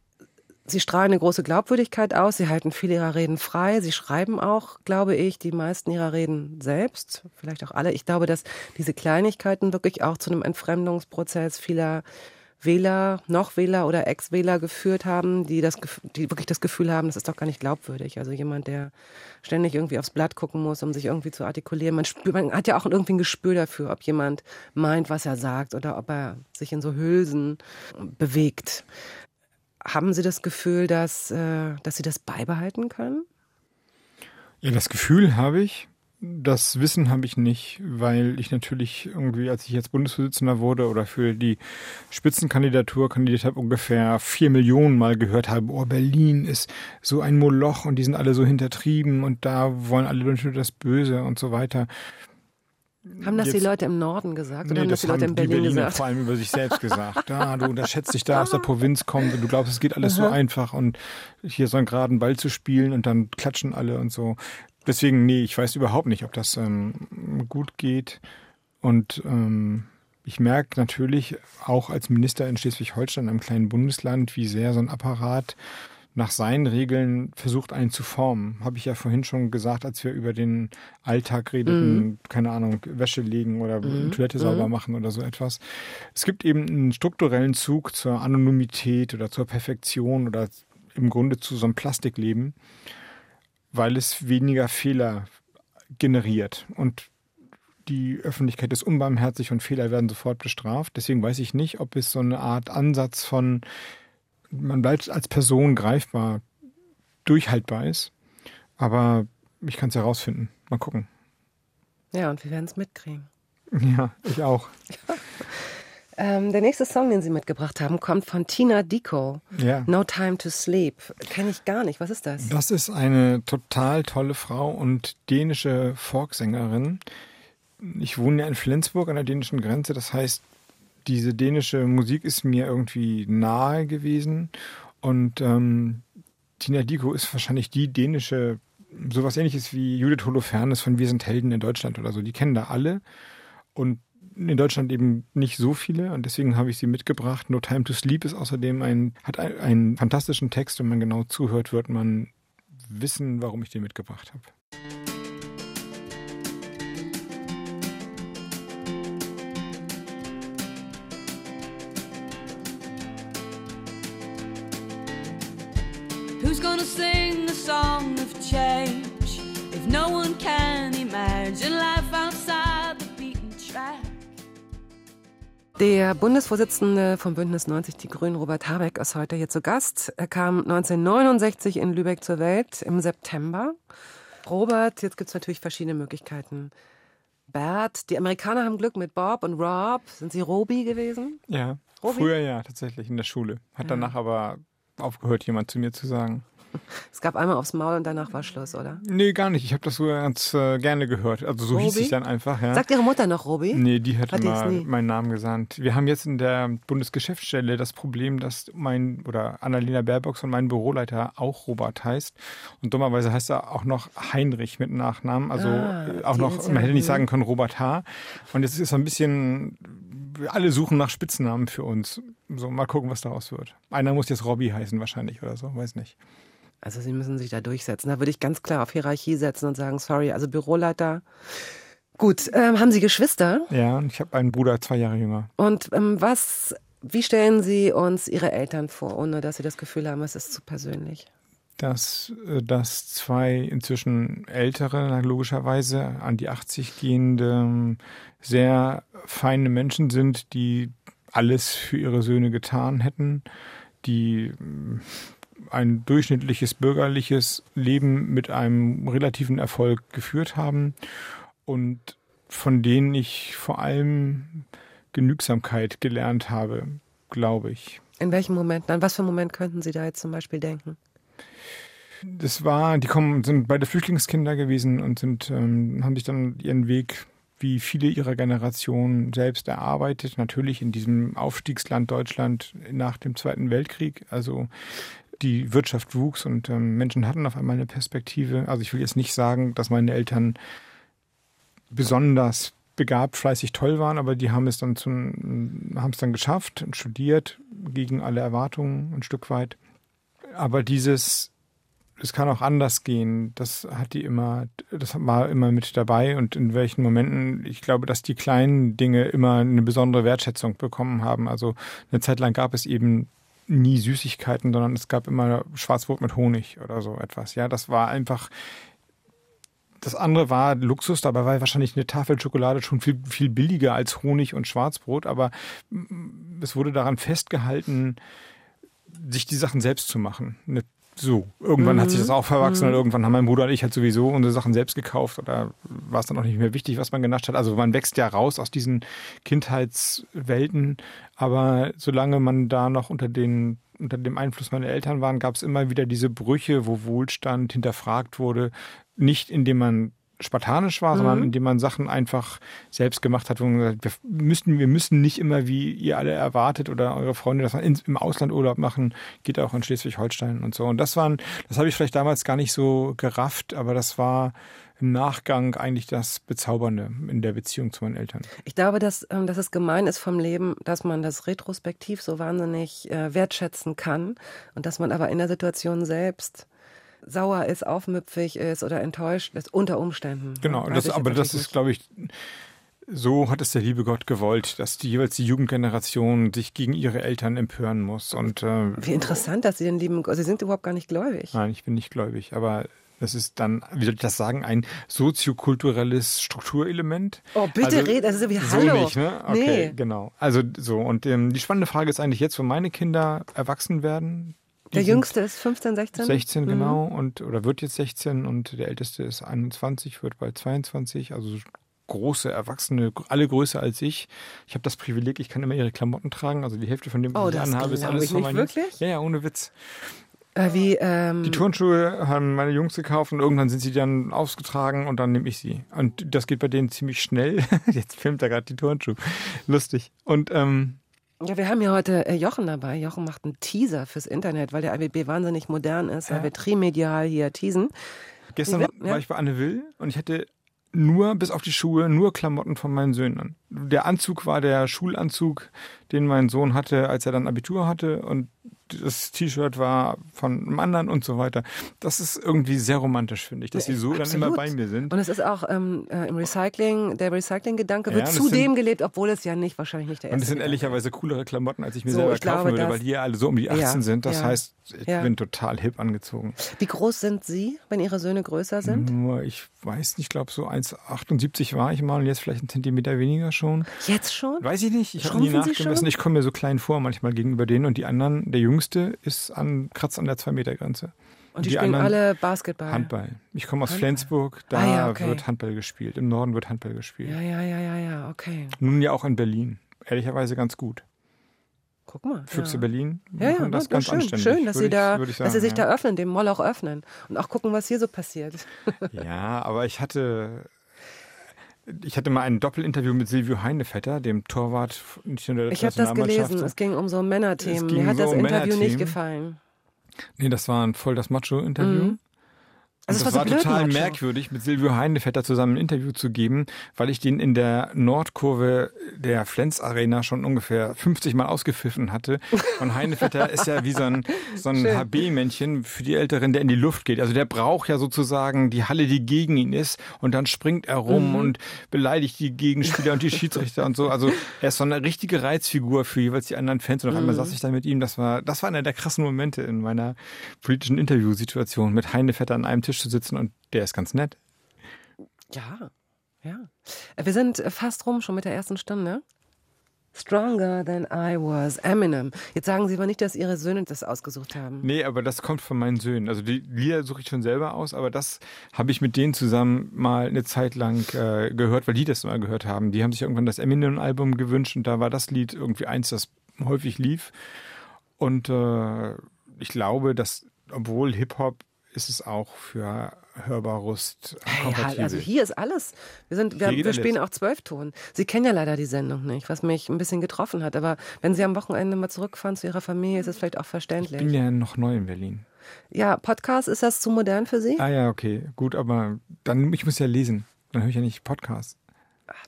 Sie strahlen eine große Glaubwürdigkeit aus, sie halten viele ihrer Reden frei, sie schreiben auch, glaube ich, die meisten ihrer Reden selbst, vielleicht auch alle. Ich glaube, dass diese Kleinigkeiten wirklich auch zu einem Entfremdungsprozess vieler Wähler, noch Wähler oder Ex-Wähler geführt haben, die das, die wirklich das Gefühl haben, das ist doch gar nicht glaubwürdig. Also jemand, der ständig irgendwie aufs Blatt gucken muss, um sich irgendwie zu artikulieren. Man, spürt, man hat ja auch irgendwie ein Gespür dafür, ob jemand meint, was er sagt oder ob er sich in so Hülsen bewegt. Haben Sie das Gefühl, dass, äh, dass Sie das beibehalten können? Ja, das Gefühl habe ich. Das Wissen habe ich nicht, weil ich natürlich irgendwie, als ich jetzt Bundesvorsitzender wurde oder für die Spitzenkandidatur kandidiert habe, ungefähr vier Millionen Mal gehört habe, oh, Berlin ist so ein Moloch und die sind alle so hintertrieben und da wollen alle nur das Böse und so weiter. Haben das Jetzt, die Leute im Norden gesagt oder nee, haben das, das die Leute in Berlin die Berliner gesagt? vor allem über sich selbst gesagt. Ah, du unterschätzt dich da aus der Provinz kommt und du glaubst, es geht alles Aha. so einfach und hier so einen geraden Ball zu spielen und dann klatschen alle und so. Deswegen, nee, ich weiß überhaupt nicht, ob das ähm, gut geht. Und ähm, ich merke natürlich auch als Minister in Schleswig-Holstein, einem kleinen Bundesland, wie sehr so ein Apparat nach seinen Regeln versucht, einen zu formen. Habe ich ja vorhin schon gesagt, als wir über den Alltag redeten, mhm. keine Ahnung, Wäsche legen oder mhm. Toilette sauber mhm. machen oder so etwas. Es gibt eben einen strukturellen Zug zur Anonymität oder zur Perfektion oder im Grunde zu so einem Plastikleben, weil es weniger Fehler generiert. Und die Öffentlichkeit ist unbarmherzig und Fehler werden sofort bestraft. Deswegen weiß ich nicht, ob es so eine Art Ansatz von man bleibt als Person greifbar, durchhaltbar ist. Aber ich kann es herausfinden. Mal gucken. Ja, und wir werden es mitkriegen. Ja, ich auch. ähm, der nächste Song, den Sie mitgebracht haben, kommt von Tina Dico. Ja. No Time to Sleep. Kenne ich gar nicht. Was ist das? Das ist eine total tolle Frau und dänische Folksängerin. Ich wohne ja in Flensburg an der dänischen Grenze. Das heißt, diese dänische Musik ist mir irgendwie nahe gewesen. Und ähm, Tina Diko ist wahrscheinlich die dänische, sowas ähnliches wie Judith Holofernes von Wir sind Helden in Deutschland oder so. Die kennen da alle. Und in Deutschland eben nicht so viele und deswegen habe ich sie mitgebracht. No Time to Sleep ist außerdem ein, hat einen fantastischen Text. Wenn man genau zuhört, wird man wissen, warum ich den mitgebracht habe. Who's gonna sing the song of change if no one can imagine life outside Der Bundesvorsitzende vom Bündnis 90 Die Grünen, Robert Habeck, ist heute hier zu Gast. Er kam 1969 in Lübeck zur Welt im September. Robert, jetzt gibt es natürlich verschiedene Möglichkeiten. Bert, die Amerikaner haben Glück mit Bob und Rob. Sind sie Robi gewesen? Ja, Robi? früher ja, tatsächlich in der Schule. Hat danach aber aufgehört, jemand zu mir zu sagen. Es gab einmal aufs Maul und danach war Schluss, oder? Nee, gar nicht. Ich habe das so ganz äh, gerne gehört. Also so hieß Robi? ich dann einfach, ja. Sagt Ihre Mutter noch Robi? Nee, die hat, Hat immer meinen Namen gesandt. Wir haben jetzt in der Bundesgeschäftsstelle das Problem, dass mein oder Annalena Baerbock und mein Büroleiter auch Robert heißt. Und dummerweise heißt er auch noch Heinrich mit Nachnamen. Also Ah, äh, auch noch, man hätte nicht sagen können Robert H. Und jetzt ist so ein bisschen, alle suchen nach Spitznamen für uns. So, mal gucken, was daraus wird. Einer muss jetzt Robby heißen wahrscheinlich oder so, weiß nicht. Also Sie müssen sich da durchsetzen. Da würde ich ganz klar auf Hierarchie setzen und sagen, sorry, also Büroleiter. Gut, ähm, haben Sie Geschwister? Ja, ich habe einen Bruder, zwei Jahre jünger. Und ähm, was, wie stellen Sie uns Ihre Eltern vor, ohne dass Sie das Gefühl haben, es ist zu persönlich? dass, äh, dass zwei inzwischen ältere, logischerweise an die 80 gehende, sehr feine Menschen sind, die alles für ihre Söhne getan hätten, die ein durchschnittliches bürgerliches Leben mit einem relativen Erfolg geführt haben und von denen ich vor allem Genügsamkeit gelernt habe, glaube ich. In welchem Moment, an was für einen Moment könnten Sie da jetzt zum Beispiel denken? Das war, die kommen, sind beide Flüchtlingskinder gewesen und sind, ähm, haben sich dann ihren Weg wie viele ihrer Generation selbst erarbeitet. Natürlich in diesem Aufstiegsland Deutschland nach dem Zweiten Weltkrieg. Also die Wirtschaft wuchs und ähm, Menschen hatten auf einmal eine Perspektive. Also ich will jetzt nicht sagen, dass meine Eltern besonders begabt, fleißig, toll waren, aber die haben es dann zum, haben es dann geschafft und studiert gegen alle Erwartungen ein Stück weit. Aber dieses es kann auch anders gehen. Das hat die immer, das war immer mit dabei und in welchen Momenten, ich glaube, dass die kleinen Dinge immer eine besondere Wertschätzung bekommen haben. Also eine Zeit lang gab es eben nie Süßigkeiten, sondern es gab immer Schwarzbrot mit Honig oder so etwas. Ja, das war einfach, das andere war Luxus, dabei war wahrscheinlich eine Tafel Schokolade schon viel, viel billiger als Honig und Schwarzbrot, aber es wurde daran festgehalten, sich die Sachen selbst zu machen. Eine so, irgendwann hat sich das auch verwachsen und irgendwann haben mein Bruder und ich halt sowieso unsere Sachen selbst gekauft oder war es dann auch nicht mehr wichtig, was man genascht hat. Also man wächst ja raus aus diesen Kindheitswelten, aber solange man da noch unter den unter dem Einfluss meiner Eltern waren, gab es immer wieder diese Brüche, wo Wohlstand hinterfragt wurde, nicht indem man spartanisch war, sondern indem man Sachen einfach selbst gemacht hat, wo man gesagt, hat, wir müssen, wir müssen nicht immer, wie ihr alle erwartet oder eure Freunde, dass man ins, im Ausland Urlaub machen, geht auch in Schleswig-Holstein und so. Und das waren, das habe ich vielleicht damals gar nicht so gerafft, aber das war im Nachgang eigentlich das Bezaubernde in der Beziehung zu meinen Eltern. Ich glaube, dass, ähm, dass es gemein ist vom Leben, dass man das retrospektiv so wahnsinnig äh, wertschätzen kann und dass man aber in der Situation selbst sauer ist, aufmüpfig ist oder enttäuscht ist unter Umständen. Genau, das, aber das ist, glaube ich, so hat es der liebe Gott gewollt, dass die jeweils die Jugendgeneration sich gegen ihre Eltern empören muss. Und äh. Wie interessant, dass Sie den lieben, Sie sind überhaupt gar nicht gläubig. nein, ich bin nicht gläubig, aber das ist dann, wie soll ich das sagen, ein soziokulturelles Strukturelement. Oh, bitte Also, red, das ist wie So Hallo. nicht, ne? Okay, Nee. genau. Also so, und ähm, die spannende Frage ist eigentlich jetzt, wo meine Kinder erwachsen werden. Der Jüngste ist 15, 16? 16, Mhm. genau, und oder wird jetzt 16 und der Älteste ist 21, wird bald 22, also große Erwachsene, alle größer als ich. Ich habe das Privileg, ich kann immer ihre Klamotten tragen, also die Hälfte von dem, was Oh, ich anhabe, ist alles ich von meinen Wirklich? Ja, ja, ohne Witz. Äh, wie, ähm, Die Turnschuhe haben meine Jungs gekauft und irgendwann sind sie dann ausgetragen und dann nehme ich sie. Und das geht bei denen ziemlich schnell. Jetzt filmt er gerade die Turnschuhe. Lustig. Und ähm, ja, wir haben ja heute äh, Jochen dabei. Jochen macht einen Teaser fürs Internet, weil der IWB wahnsinnig modern ist, weil Ja. wir trimedial hier teasen. Gestern Wie war, will- ja. ich bei Anne Will und ich hatte nur, bis auf die Schuhe, nur Klamotten von meinen Söhnen an. Der Anzug war der Schulanzug, den mein Sohn hatte, als er dann Abitur hatte und das T-Shirt war von einem anderen und so weiter. Das ist irgendwie sehr romantisch, finde ich, dass sie so Absolut. dann immer bei mir sind. Und es ist auch ähm, äh, im Recycling, der Recycling-Gedanke Ja, wird das zudem gelebt, obwohl es ja nicht, wahrscheinlich nicht der erste Und es sind ehrlicherweise coolere Klamotten, als ich mir So, selber ich kaufen glaube, würde, weil die alle so um die 18 Ja, sind. Das ja. heißt, ich Ja. bin total hip angezogen. Wie groß sind Sie, wenn Ihre Söhne größer sind? Nur, ich weiß nicht, ich glaube so 1,78 war ich mal und jetzt vielleicht einen Zentimeter weniger schon. Jetzt schon? Weiß ich nicht, ich habe nie nachgemessen. Ich komme mir so klein vor manchmal gegenüber denen und die anderen, der Jüngste ist an, kratzt an der 2-Meter-Grenze. Und die, spielen anderen alle Basketball. Handball. Ich komme aus Handball. Flensburg, da Ah ja, okay. wird Handball gespielt. Im Norden wird Handball gespielt. Ja, ja, ja, ja, ja, okay. Nun ja auch in Berlin. Ehrlicherweise ganz gut. Guck mal. Füchse ja. Berlin Ja, ja, das ganz schön, anständig. schön, dass würde sie da, ich, sagen, dass sie sich ja. da öffnen, dem Moloch öffnen und auch gucken, was hier so passiert. Ja, aber ich hatte, ich hatte mal ein Doppelinterview mit Silvio Heinevetter, dem Torwart der Ich habe das gelesen. Es ging um so Männerthemen. Mir hat so das um Interview nicht gefallen. Nee, das war ein voll das Macho-Interview. Mhm. Also es das war war, so total Macho. merkwürdig, mit Silvio Heinevetter zusammen ein Interview zu geben, weil ich den in der Nordkurve der Flens Arena schon ungefähr 50 Mal ausgepfiffen hatte. Und Heinevetter ist ja wie so ein, so ein. HB-Männchen für die Älteren, der in die Luft geht. Also der braucht ja sozusagen die Halle, die gegen ihn ist. Und dann springt er rum Mhm. und beleidigt die Gegenspieler und die Schiedsrichter und so. Also er ist so eine richtige Reizfigur für jeweils die anderen Fans. Und auf Mhm. einmal saß ich da mit ihm. Das war, das war einer der krassen Momente in meiner politischen Interviewsituation, mit Heinevetter an einem Tisch zu sitzen und der ist ganz nett. Ja, ja. Äh, Wir sind fast rum schon mit der ersten Stunde. Stronger than I was, Eminem. Jetzt sagen Sie aber nicht, dass Ihre Söhne das ausgesucht haben. Nee, aber das kommt von meinen Söhnen. Also die Lieder suche ich schon selber aus, aber das habe ich mit denen zusammen mal eine Zeit lang äh, gehört, weil die das mal gehört haben. Die haben sich irgendwann das Eminem-Album gewünscht und da war das Lied irgendwie eins, das häufig lief. Und äh, ich glaube, dass, obwohl Hip-Hop ist es auch für Hörbarust kompatibel. halt, also hier ist alles. Wir, sind, wir, wir spielen auch Zwölfton. Sie kennen ja leider die Sendung nicht, was mich ein bisschen getroffen hat. Aber wenn Sie am Wochenende mal zurückfahren zu Ihrer Familie, ist es vielleicht auch ich verständlich. bin ja noch neu in Berlin. Ja, Podcast, ist das zu modern für Sie? Ah ja, okay, gut, aber dann, ich muss ja lesen. Dann höre ich ja nicht Podcasts.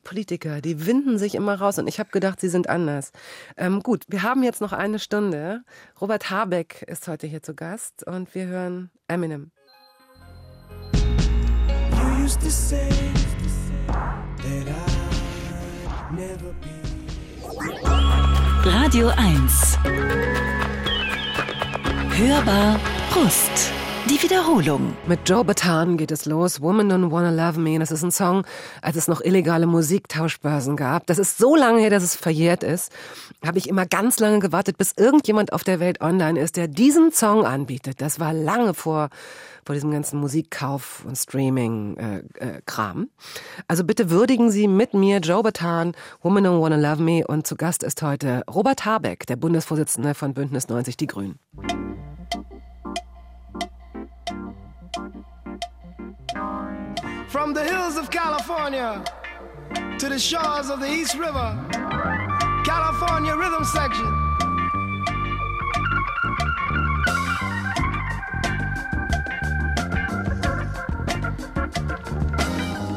Politiker, die winden sich immer raus und ich habe gedacht, sie sind anders. Ähm, gut, wir haben jetzt noch eine Stunde. Robert Habeck ist heute hier zu Gast und wir hören Eminem. Radio 1. Hörbar Brust. Die Wiederholung. Mit Joe Bataan geht es los. Woman Don't Wanna Love Me. Das ist ein Song, als es noch illegale Musiktauschbörsen gab. Das ist so lange her, dass es verjährt ist. Habe ich immer ganz lange gewartet, bis irgendjemand auf der Welt online ist, der diesen Song anbietet. Das war lange vor, vor diesem ganzen Musikkauf und Streaming-Kram. also bitte würdigen Sie mit mir Joe Bataan, Woman Don't Wanna Love Me. Und zu Gast ist heute Robert Habeck, der Bundesvorsitzende von Bündnis 90 Die Grünen. From the hills of California to the shores of the East River, California Rhythm Section.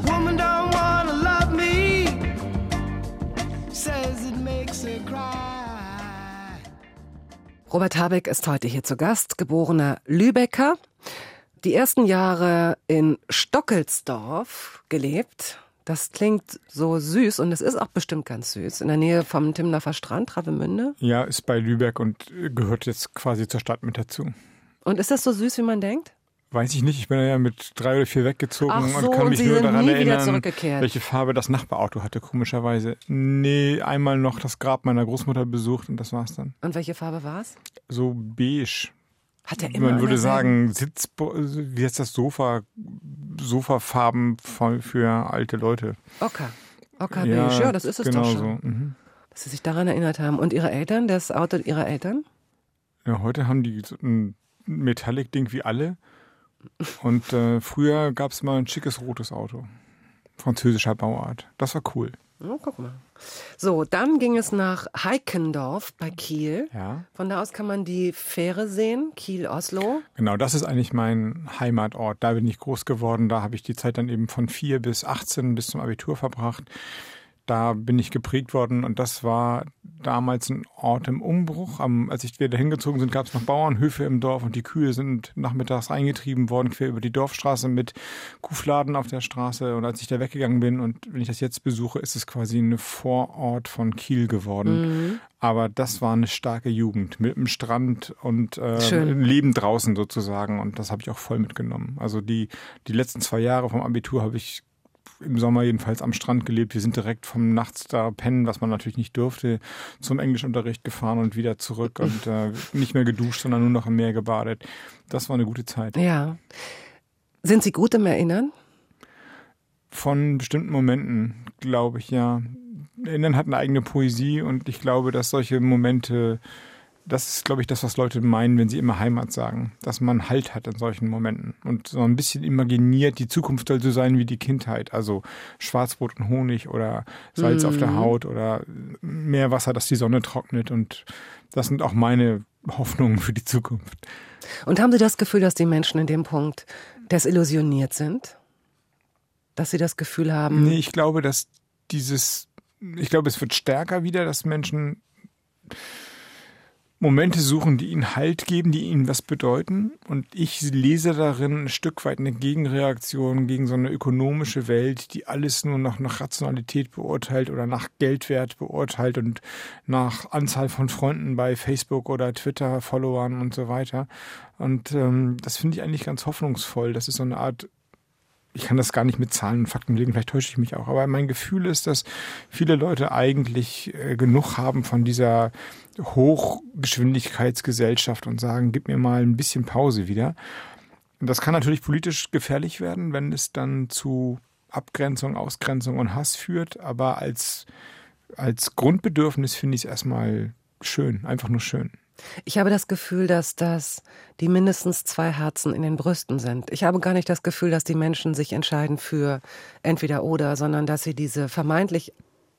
Woman don't wanna love me, says it makes her cry. Robert Habeck ist heute hier zu Gast, geborener Lübecker. Die ersten Jahre in Stockelsdorf gelebt. Das klingt so süß und es ist auch bestimmt ganz süß. In der Nähe vom Timnafer Strand, Travemünde. Ja, ist bei Lübeck und gehört jetzt quasi zur Stadt mit dazu. Und ist das so süß, wie man denkt? Weiß ich nicht, ich bin ja mit drei oder vier weggezogen so, und kann und mich nur daran erinnern, welche Farbe das Nachbarauto hatte, komischerweise. Nee, einmal noch das Grab meiner Großmutter besucht und das war's dann. Und welche Farbe war es? So beige. Hat er immer Man würde sagen, Sitz, wie heißt das Sofa, Sofafarben für alte Leute. Ocker. Ocker beige. Ja, das ist es genau doch schon. So. Mhm. Dass Sie sich daran erinnert haben. Und Ihre Eltern, das Auto Ihrer Eltern? Ja, heute haben die so ein Metallic-Ding wie alle. Und äh, früher gab es mal ein schickes rotes Auto. Französischer Bauart. Das war cool. Oh, guck mal. So, dann ging es nach Heikendorf bei Kiel. Ja. Von da aus kann man die Fähre sehen, Kiel-Oslo. Genau, das ist eigentlich mein Heimatort. Da bin ich groß geworden. Da habe ich die Zeit dann eben von vier bis 18 bis zum Abitur verbracht. Da bin ich geprägt worden und das war damals ein Ort im Umbruch. Am, als ich, wir da hingezogen sind, gab es noch Bauernhöfe im Dorf und die Kühe sind nachmittags eingetrieben worden, quer über die Dorfstraße mit Kuhfladen auf der Straße. Und als ich da weggegangen bin und wenn ich das jetzt besuche, ist es quasi eine Vorort von Kiel geworden. Mhm. Aber das war eine starke Jugend mit dem Strand und äh, Leben draußen sozusagen. Und das habe ich auch voll mitgenommen. Also die, die letzten zwei Jahre vom Abitur habe ich im Sommer jedenfalls am Strand gelebt. Wir sind direkt vom Nachts da pennen, was man natürlich nicht durfte, zum Englischunterricht gefahren und wieder zurück und äh, nicht mehr geduscht, sondern nur noch im Meer gebadet. Das war eine gute Zeit. Ja. Sind Sie gut im Erinnern? Von bestimmten Momenten, glaube ich, ja. Erinnern hat eine eigene Poesie und ich glaube, dass solche Momente das ist, glaube ich, das, was Leute meinen, wenn sie immer Heimat sagen, dass man Halt hat in solchen Momenten und so ein bisschen imaginiert, die Zukunft soll so sein wie die Kindheit, also Schwarzbrot und Honig oder Salz mhm. auf der mhm. Haut oder mehr Wasser, dass die Sonne trocknet und das sind auch meine Hoffnungen für die Zukunft. Und haben Sie das Gefühl, dass die Menschen in dem Punkt desillusioniert sind? Dass sie das Gefühl haben? Nee, ich glaube, dass dieses, ich glaube, es wird stärker wieder, dass Menschen Momente suchen, die ihnen Halt geben, die ihnen was bedeuten. Und ich lese darin ein Stück weit eine Gegenreaktion gegen so eine ökonomische Welt, die alles nur noch nach Rationalität beurteilt oder nach Geldwert beurteilt und nach Anzahl von Freunden bei Facebook oder Twitter, Followern und so weiter. Und ähm, das finde ich eigentlich ganz hoffnungsvoll. Das ist so eine Art ich kann das gar nicht mit Zahlen und Fakten belegen, vielleicht täusche ich mich auch, aber mein Gefühl ist, dass viele Leute eigentlich äh, genug haben von dieser Hochgeschwindigkeitsgesellschaft und sagen, gib mir mal ein bisschen Pause wieder. Und das kann natürlich politisch gefährlich werden, wenn es dann zu Abgrenzung, Ausgrenzung und Hass führt, aber als, als Grundbedürfnis finde ich es erstmal schön, einfach nur schön. Ich habe das Gefühl, dass das die mindestens zwei Herzen in den Brüsten sind. Ich habe gar nicht das Gefühl, dass die Menschen sich entscheiden für entweder oder, sondern dass sie diese vermeintlich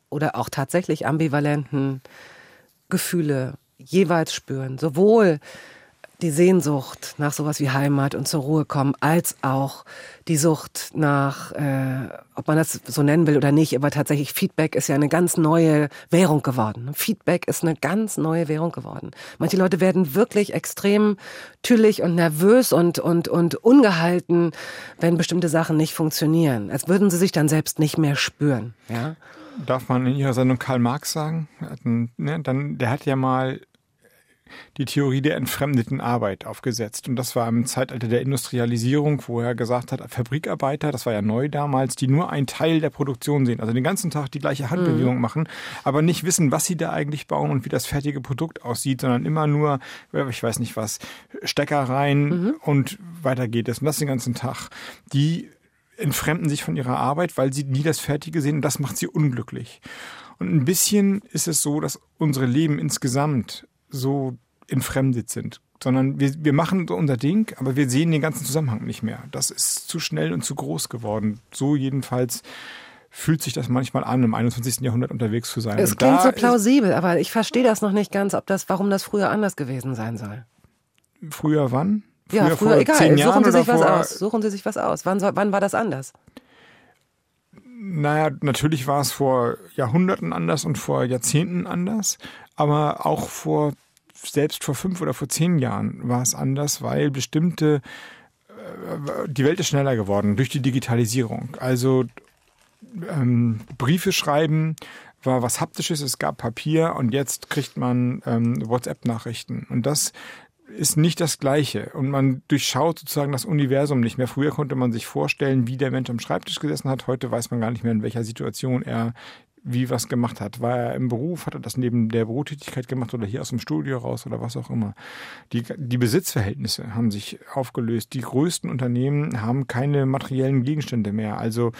oder auch tatsächlich ambivalenten Gefühle jeweils spüren. Sowohl die Sehnsucht nach sowas wie Heimat und zur Ruhe kommen, als auch die Sucht nach, äh, ob man das so nennen will oder nicht, aber tatsächlich Feedback ist ja eine ganz neue Währung geworden. Feedback ist eine ganz neue Währung geworden. Manche Leute werden wirklich extrem tüllig und nervös und, und, und ungehalten, wenn bestimmte Sachen nicht funktionieren. Als würden sie sich dann selbst nicht mehr spüren, ja. Darf man in Ihrer Sendung Karl Marx sagen? Ne, dann, der hat ja mal die Theorie der entfremdeten Arbeit aufgesetzt. Und das war im Zeitalter der Industrialisierung, wo er gesagt hat, Fabrikarbeiter, das war ja neu damals, die nur einen Teil der Produktion sehen, also den ganzen Tag die gleiche Handbewegung mhm. machen, aber nicht wissen, was sie da eigentlich bauen und wie das fertige Produkt aussieht, sondern immer nur, ich weiß nicht was, Stecker rein mhm. und weiter geht es. Und das den ganzen Tag. Die entfremden sich von ihrer Arbeit, weil sie nie das Fertige sehen und das macht sie unglücklich. Und ein bisschen ist es so, dass unsere Leben insgesamt so entfremdet sind. Sondern wir, wir machen unser Ding, aber wir sehen den ganzen Zusammenhang nicht mehr. Das ist zu schnell und zu groß geworden. So jedenfalls fühlt sich das manchmal an, im 21. Jahrhundert unterwegs zu sein. Es klingt so plausibel, aber ich verstehe das noch nicht ganz, ob das, warum das früher anders gewesen sein soll. Früher wann? Früher, ja, früher, egal. Suchen Sie sich was aus. Suchen Sie sich was aus. Wann, wann war das anders? Naja, natürlich war es vor Jahrhunderten anders und vor Jahrzehnten anders, aber auch vor, selbst vor fünf oder vor zehn Jahren war es anders, weil bestimmte, äh, die Welt ist schneller geworden durch die Digitalisierung. Also ähm, Briefe schreiben war was Haptisches, es gab Papier und jetzt kriegt man ähm, WhatsApp-Nachrichten. Und das ist nicht das Gleiche und man durchschaut sozusagen das Universum nicht mehr. Früher konnte man sich vorstellen, wie der Mensch am Schreibtisch gesessen hat. Heute weiß man gar nicht mehr, in welcher Situation er wie was gemacht hat. War er im Beruf, hat er das neben der Bürotätigkeit gemacht oder hier aus dem Studio raus oder was auch immer. Die, die Besitzverhältnisse haben sich aufgelöst. Die größten Unternehmen haben keine materiellen Gegenstände mehr. Also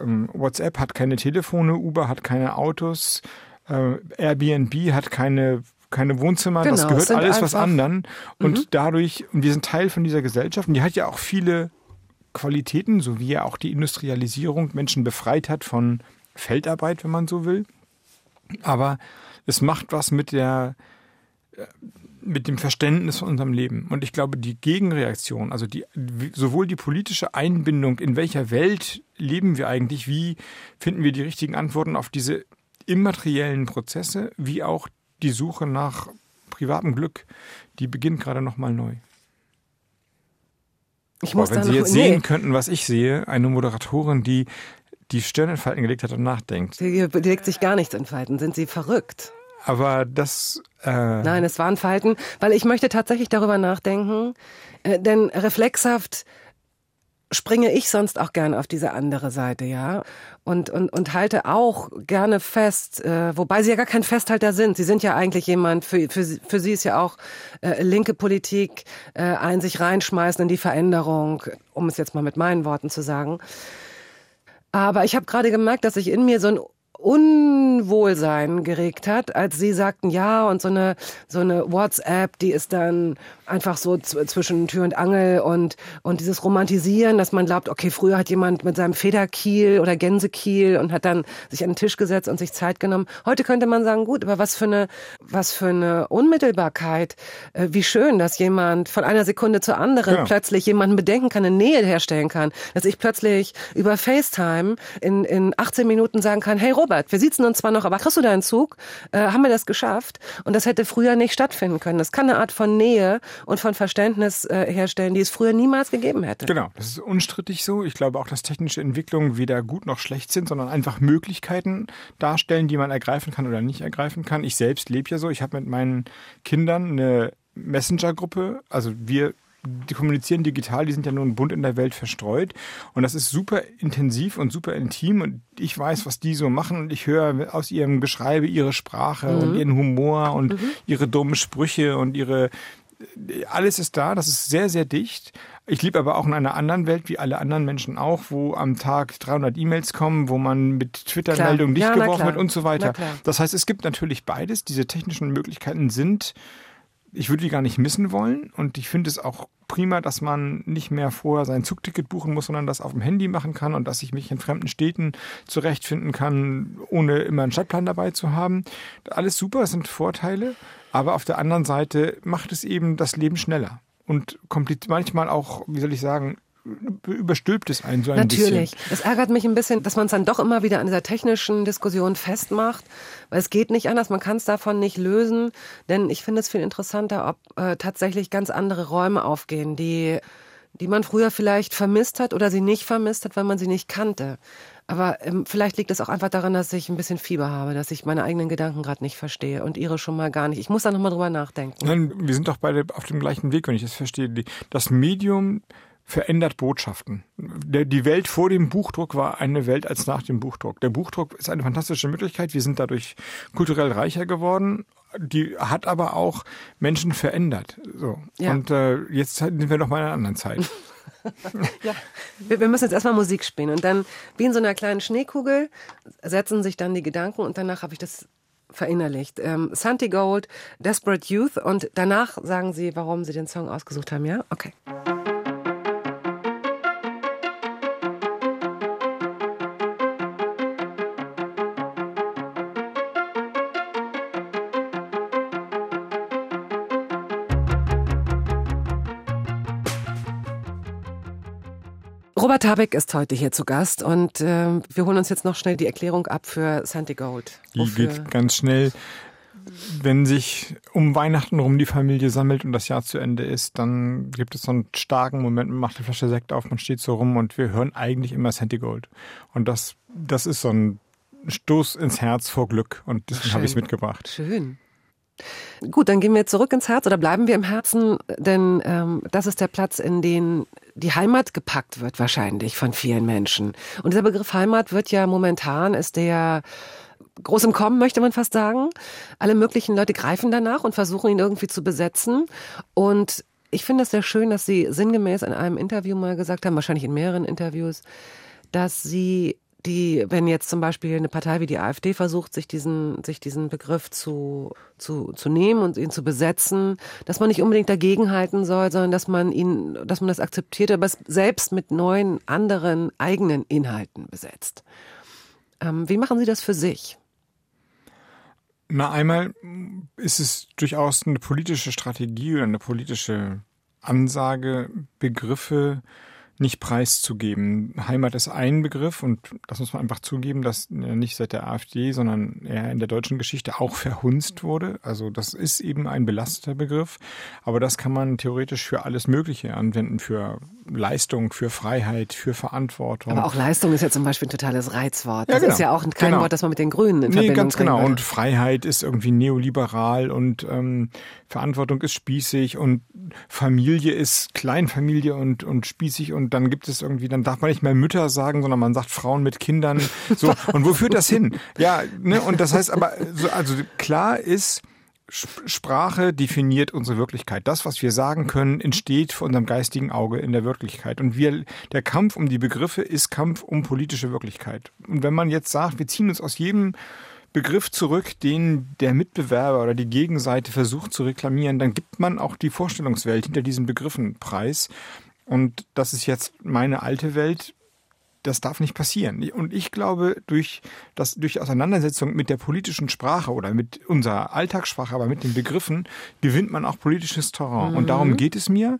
ähm, WhatsApp hat keine Telefone, Uber hat keine Autos, äh, Airbnb hat keine keine Wohnzimmer, genau, das gehört alles was anderen. Und mhm. dadurch, und wir sind Teil von dieser Gesellschaft und die hat ja auch viele Qualitäten, so wie ja auch die Industrialisierung Menschen befreit hat von Feldarbeit, wenn man so will. Aber es macht was mit der, äh, mit dem Verständnis von unserem Leben. Und ich glaube, die Gegenreaktion, also die, sowohl die politische Einbindung, in welcher Welt leben wir eigentlich, wie finden wir die richtigen Antworten auf diese immateriellen Prozesse wie auch die Suche nach privatem Glück, die beginnt gerade noch mal neu. Ich muss wenn Sie jetzt nee, sehen könnten, was ich sehe, eine Moderatorin, die die Stirn in Falten gelegt hat und nachdenkt. hier legt sich gar nichts in Falten. Sind Sie verrückt? Aber das, äh, Nein, es waren Falten, weil ich möchte tatsächlich darüber nachdenken, äh, denn reflexhaft springe ich sonst auch gerne auf diese andere Seite, ja, und und und halte auch gerne fest, äh, wobei sie ja gar kein Festhalter sind. Sie sind ja eigentlich jemand für für sie, für sie ist ja auch äh, linke Politik äh, ein sich reinschmeißen in die Veränderung, um es jetzt mal mit meinen Worten zu sagen. Aber ich habe gerade gemerkt, dass sich in mir so ein Unwohlsein geregt hat, als sie sagten, ja, und so eine, so eine WhatsApp, die ist dann einfach so zwischen Tür und Angel und, und dieses Romantisieren, dass man glaubt, okay, früher hat jemand mit seinem Federkiel oder Gänsekiel und hat dann sich an den Tisch gesetzt und sich Zeit genommen. Heute könnte man sagen, gut, aber was für eine, was für eine Unmittelbarkeit, äh, wie schön, dass jemand von einer Sekunde zur anderen Ja. plötzlich jemanden bedenken kann, eine Nähe herstellen kann, dass ich plötzlich über FaceTime in, in 18 Minuten sagen kann, hey Robert, wir sitzen uns zwar noch, aber kriegst du deinen Zug? Äh, haben wir das geschafft? Und das hätte früher nicht stattfinden können. Das kann eine Art von Nähe und von Verständnis äh, herstellen, die es früher niemals gegeben hätte. Genau, das ist unstrittig so. Ich glaube auch, dass technische Entwicklungen weder gut noch schlecht sind, sondern einfach Möglichkeiten darstellen, die man ergreifen kann oder nicht ergreifen kann. Ich selbst lebe ja so. Ich habe mit meinen Kindern eine Messenger-Gruppe. Also wir die kommunizieren digital, die sind ja nun bunt in der Welt verstreut. Und das ist super intensiv und super intim. Und ich weiß, was die so machen. Und ich höre aus ihrem Geschreibe ihre Sprache und ihren Humor und ihre dummen Sprüche und ihre alles ist da, das ist sehr, sehr dicht. Ich lebe aber auch in einer anderen Welt, wie alle anderen Menschen auch, wo am Tag 300 E-Mails kommen, wo man mit Twitter-Meldungen nicht Ja, geworfen wird und so weiter. Das heißt, es gibt natürlich beides. Diese technischen Möglichkeiten sind, ich würde die gar nicht missen wollen. Und ich finde es auch prima, dass man nicht mehr vorher sein Zugticket buchen muss, sondern das auf dem Handy machen kann und dass ich mich in fremden Städten zurechtfinden kann, ohne immer einen Stadtplan dabei zu haben. Alles super, das sind Vorteile. Aber auf der anderen Seite macht es eben das Leben schneller und manchmal auch, wie soll ich sagen, überstülpt es einen so ein Natürlich. bisschen. Es ärgert mich ein bisschen, dass man es dann doch immer wieder an dieser technischen Diskussion festmacht, weil es geht nicht anders, man kann es davon nicht lösen, denn ich finde es viel interessanter, ob äh, tatsächlich ganz andere Räume aufgehen, die die man früher vielleicht vermisst hat oder sie nicht vermisst hat, weil man sie nicht kannte. Aber ähm, vielleicht liegt es auch einfach daran, dass ich ein bisschen Fieber habe, dass ich meine eigenen Gedanken gerade nicht verstehe und ihre schon mal gar nicht. Ich muss da nochmal drüber nachdenken. Nein, wir sind doch beide auf dem gleichen Weg, wenn ich das verstehe. Das Medium verändert Botschaften. Die Welt vor dem Buchdruck war eine Welt als nach dem Buchdruck. Der Buchdruck ist eine fantastische Möglichkeit. Wir sind dadurch kulturell reicher geworden. Die hat aber auch Menschen verändert. So. Ja. Und äh, jetzt sind wir noch mal in einer anderen Zeit. Ja, wir, wir müssen jetzt erstmal Musik spielen und dann, wie in so einer kleinen Schneekugel, setzen sich dann die Gedanken und danach habe ich das verinnerlicht. Ähm, Santi Gold, Desperate Youth und danach sagen Sie, warum Sie den Song ausgesucht haben, ja? Okay. Robert Habeck ist heute hier zu Gast und ähm, wir holen uns jetzt noch schnell die Erklärung ab für Santi Gold. Die Wofür? geht ganz schnell. Wenn sich um Weihnachten rum die Familie sammelt und das Jahr zu Ende ist, dann gibt es so einen starken Moment, man macht eine Flasche Sekt auf, man steht so rum und wir hören eigentlich immer Santi Gold. Und das, das ist so ein Stoß ins Herz vor Glück und deswegen habe ich es mitgebracht. Schön. Gut, dann gehen wir zurück ins Herz oder bleiben wir im Herzen, denn ähm, das ist der Platz, in den die Heimat gepackt wird wahrscheinlich von vielen Menschen. Und dieser Begriff Heimat wird ja momentan, ist der groß im Kommen, möchte man fast sagen. Alle möglichen Leute greifen danach und versuchen ihn irgendwie zu besetzen. Und ich finde es sehr schön, dass Sie sinngemäß in einem Interview mal gesagt haben, wahrscheinlich in mehreren Interviews, dass Sie die, wenn jetzt zum Beispiel eine Partei wie die AfD versucht, sich diesen, sich diesen Begriff zu, zu, zu nehmen und ihn zu besetzen, dass man nicht unbedingt dagegenhalten soll, sondern dass man ihn, dass man das akzeptiert, aber es selbst mit neuen, anderen, eigenen Inhalten besetzt. Ähm, wie machen Sie das für sich? Na, einmal ist es durchaus eine politische Strategie oder eine politische Ansage, Begriffe nicht preiszugeben. Heimat ist ein Begriff und das muss man einfach zugeben, dass nicht seit der AfD, sondern eher in der deutschen Geschichte auch verhunzt wurde. Also das ist eben ein belasteter Begriff, aber das kann man theoretisch für alles Mögliche anwenden, für Leistung, für Freiheit, für Verantwortung. Aber auch Leistung ist ja zum Beispiel ein totales Reizwort. Das Ja, genau. ist ja auch kein Genau. Wort, das man mit den Grünen in Nee, Verbindung ganz genau. Und Freiheit ist irgendwie neoliberal und ähm, Verantwortung ist spießig und Familie ist Kleinfamilie und, und spießig und dann gibt es irgendwie, dann darf man nicht mehr Mütter sagen, sondern man sagt Frauen mit Kindern. So, und wo führt das hin? Ja, ne, und das heißt aber, so, also klar ist, Sp- Sprache definiert unsere Wirklichkeit. Das, was wir sagen können, entsteht vor unserem geistigen Auge in der Wirklichkeit. Und wir, der Kampf um die Begriffe ist Kampf um politische Wirklichkeit. Und wenn man jetzt sagt, wir ziehen uns aus jedem Begriff zurück, den der Mitbewerber oder die Gegenseite versucht zu reklamieren, dann gibt man auch die Vorstellungswelt hinter diesen Begriffen preis. Und das ist jetzt meine alte Welt. Das darf nicht passieren. Und ich glaube, durch, das, durch Auseinandersetzung mit der politischen Sprache oder mit unserer Alltagssprache, aber mit den Begriffen, gewinnt man auch politisches Terrain. Und darum geht es mir.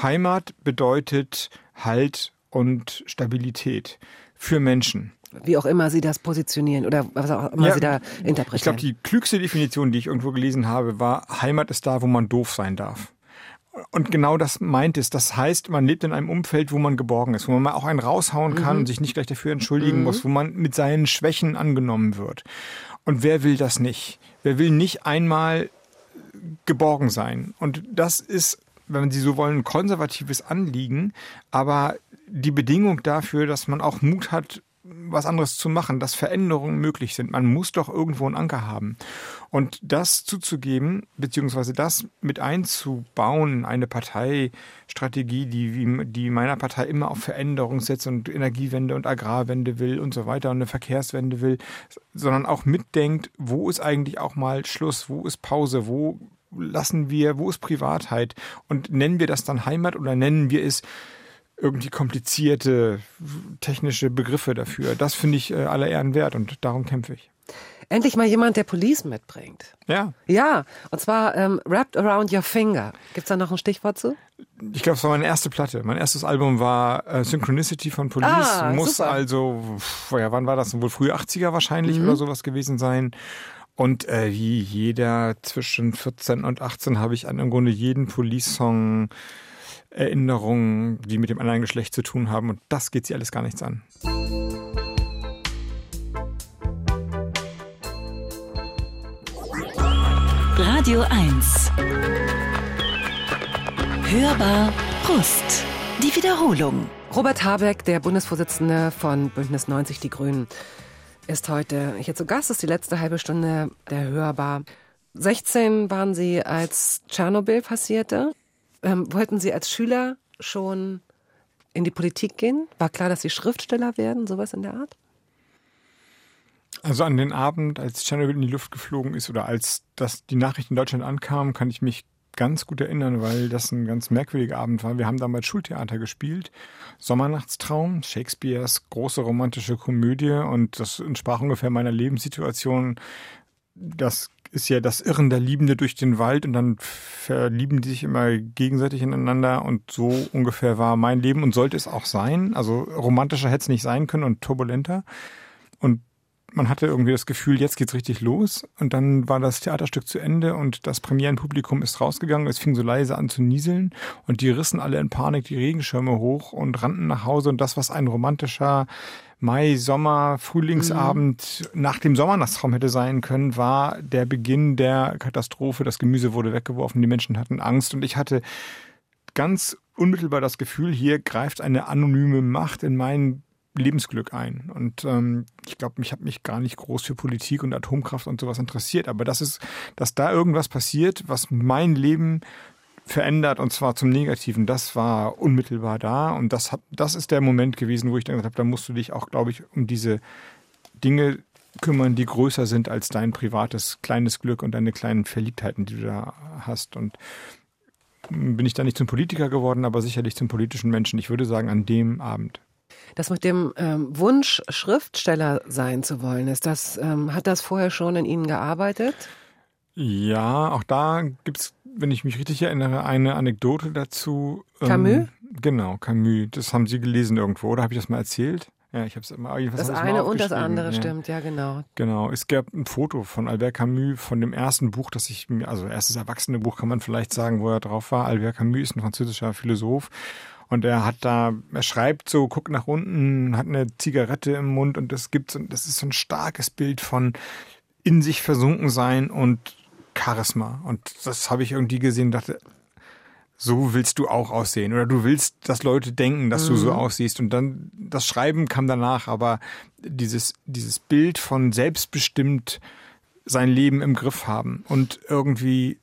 Heimat bedeutet Halt und Stabilität für Menschen. Wie auch immer Sie das positionieren oder was auch immer Ja, Sie da interpretieren. Ich glaube, die klügste Definition, die ich irgendwo gelesen habe, war, Heimat ist da, wo man doof sein darf. Und genau das meint es. Das heißt, man lebt in einem Umfeld, wo man geborgen ist, wo man mal auch einen raushauen kann und sich nicht gleich dafür entschuldigen muss, wo man mit seinen Schwächen angenommen wird. Und wer will das nicht? Wer will nicht einmal geborgen sein? Und das ist, wenn Sie so wollen, ein konservatives Anliegen, aber die Bedingung dafür, dass man auch Mut hat, was anderes zu machen, dass Veränderungen möglich sind. Man muss doch irgendwo einen Anker haben. Und das zuzugeben, beziehungsweise das mit einzubauen, eine Parteistrategie, die, die meiner Partei immer auf Veränderung setzt und Energiewende und Agrarwende will und so weiter und eine Verkehrswende will, sondern auch mitdenkt, wo ist eigentlich auch mal Schluss, wo ist Pause, wo lassen wir, wo ist Privatheit und nennen wir das dann Heimat oder nennen wir es irgendwie komplizierte technische Begriffe dafür. Das finde ich äh, aller Ehren wert und darum kämpfe ich. Endlich mal jemand, der Police mitbringt. Ja, Ja, und zwar ähm, Wrapped Around Your Finger. Gibt's da noch ein Stichwort zu? ich glaube, es war meine erste Platte. Mein erstes Album war äh, Synchronicity von Police. Ah, Muss super. also, ja, wann war das? Wohl frühe 80er wahrscheinlich oder sowas gewesen sein. Und äh, wie jeder zwischen 14 und 18 habe ich an im Grunde jeden Police-Song Erinnerungen, die mit dem anderen Geschlecht zu tun haben. Und das geht sie alles gar nichts an. Radio 1. Hörbar Brust. Die Wiederholung. Robert Habeck, der Bundesvorsitzende von Bündnis 90 Die Grünen, ist heute hier zu Gast. Das ist die letzte halbe Stunde der Hörbar. 16 waren Sie, als Tschernobyl passierte. Ähm, wollten Sie als Schüler schon in die Politik gehen? War klar, dass Sie Schriftsteller werden, sowas in der Art? Also an den Abend, als Tschernobyl in die Luft geflogen ist oder als das die Nachricht in Deutschland ankam, kann ich mich ganz gut erinnern, weil das ein ganz merkwürdiger Abend war. Wir haben damals Schultheater gespielt. Sommernachtstraum, Shakespeares große romantische Komödie und das entsprach ungefähr meiner Lebenssituation. Das ist ja das Irren der Liebende durch den Wald und dann verlieben die sich immer gegenseitig ineinander und so ungefähr war mein Leben und sollte es auch sein. Also romantischer hätte es nicht sein können und turbulenter. Und man hatte irgendwie das Gefühl, jetzt geht's richtig los. Und dann war das Theaterstück zu Ende und das Premierenpublikum ist rausgegangen. Es fing so leise an zu nieseln und die rissen alle in Panik die Regenschirme hoch und rannten nach Hause. Und das, was ein romantischer Mai, Sommer, Frühlingsabend nach dem Sommernachtstraum hätte sein können, war der Beginn der Katastrophe. Das Gemüse wurde weggeworfen, die Menschen hatten Angst und ich hatte ganz unmittelbar das Gefühl, hier greift eine anonyme Macht in mein Lebensglück ein. Und ähm, ich glaube, ich habe mich gar nicht groß für Politik und Atomkraft und sowas interessiert. Aber das ist, dass da irgendwas passiert, was mein Leben verändert und zwar zum Negativen, das war unmittelbar da. Und das, hat, das ist der Moment gewesen, wo ich dann gesagt habe, da musst du dich auch, glaube ich, um diese Dinge kümmern, die größer sind als dein privates kleines Glück und deine kleinen Verliebtheiten, die du da hast. Und bin ich da nicht zum Politiker geworden, aber sicherlich zum politischen Menschen. Ich würde sagen, an dem Abend. Das mit dem ähm, Wunsch, Schriftsteller sein zu wollen, ist das, ähm, hat das vorher schon in Ihnen gearbeitet? Ja, auch da gibt's wenn ich mich richtig erinnere, eine Anekdote dazu. ähm, Camus? genau, Camus. Das haben Sie gelesen irgendwo, oder habe ich das mal erzählt? Ja, ich habe es immer. Das eine und das andere ja. stimmt, ja genau. Genau, es gab ein Foto von Albert Camus von dem ersten Buch, das ich mir, also erstes erwachsene Buch kann man vielleicht sagen, wo er drauf war. Albert Camus ist ein französischer Philosoph und er hat da, er schreibt so, guckt nach unten, hat eine Zigarette im Mund und das gibt so, das ist so ein starkes Bild von in sich versunken sein und Charisma. Und das habe ich irgendwie gesehen und dachte, so willst du auch aussehen. Oder du willst, dass Leute denken, dass du so aussiehst. Und dann, das Schreiben kam danach, aber dieses, dieses Bild von selbstbestimmt sein Leben im Griff haben und irgendwie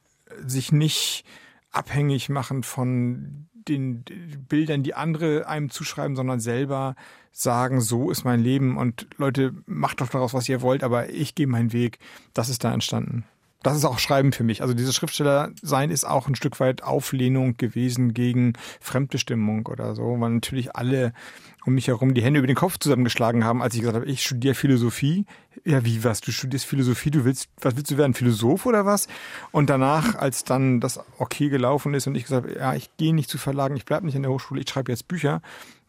sich nicht abhängig machen von den Bildern, die andere einem zuschreiben, sondern selber sagen, so ist mein Leben und Leute, macht doch daraus, was ihr wollt, aber ich gehe meinen Weg. Das ist da entstanden. Das ist auch Schreiben für mich. Also dieses Schriftsteller sein ist auch ein Stück weit Auflehnung gewesen gegen Fremdbestimmung oder so, weil natürlich alle um mich herum die Hände über den Kopf zusammengeschlagen haben, als ich gesagt habe, ich studiere Philosophie. Ja, wie was? Du studierst Philosophie, du willst, was willst du werden? Philosoph oder was? Und danach, als dann das okay gelaufen ist und ich gesagt habe, ja, ich gehe nicht zu Verlagen, ich bleibe nicht in der Hochschule, ich schreibe jetzt Bücher,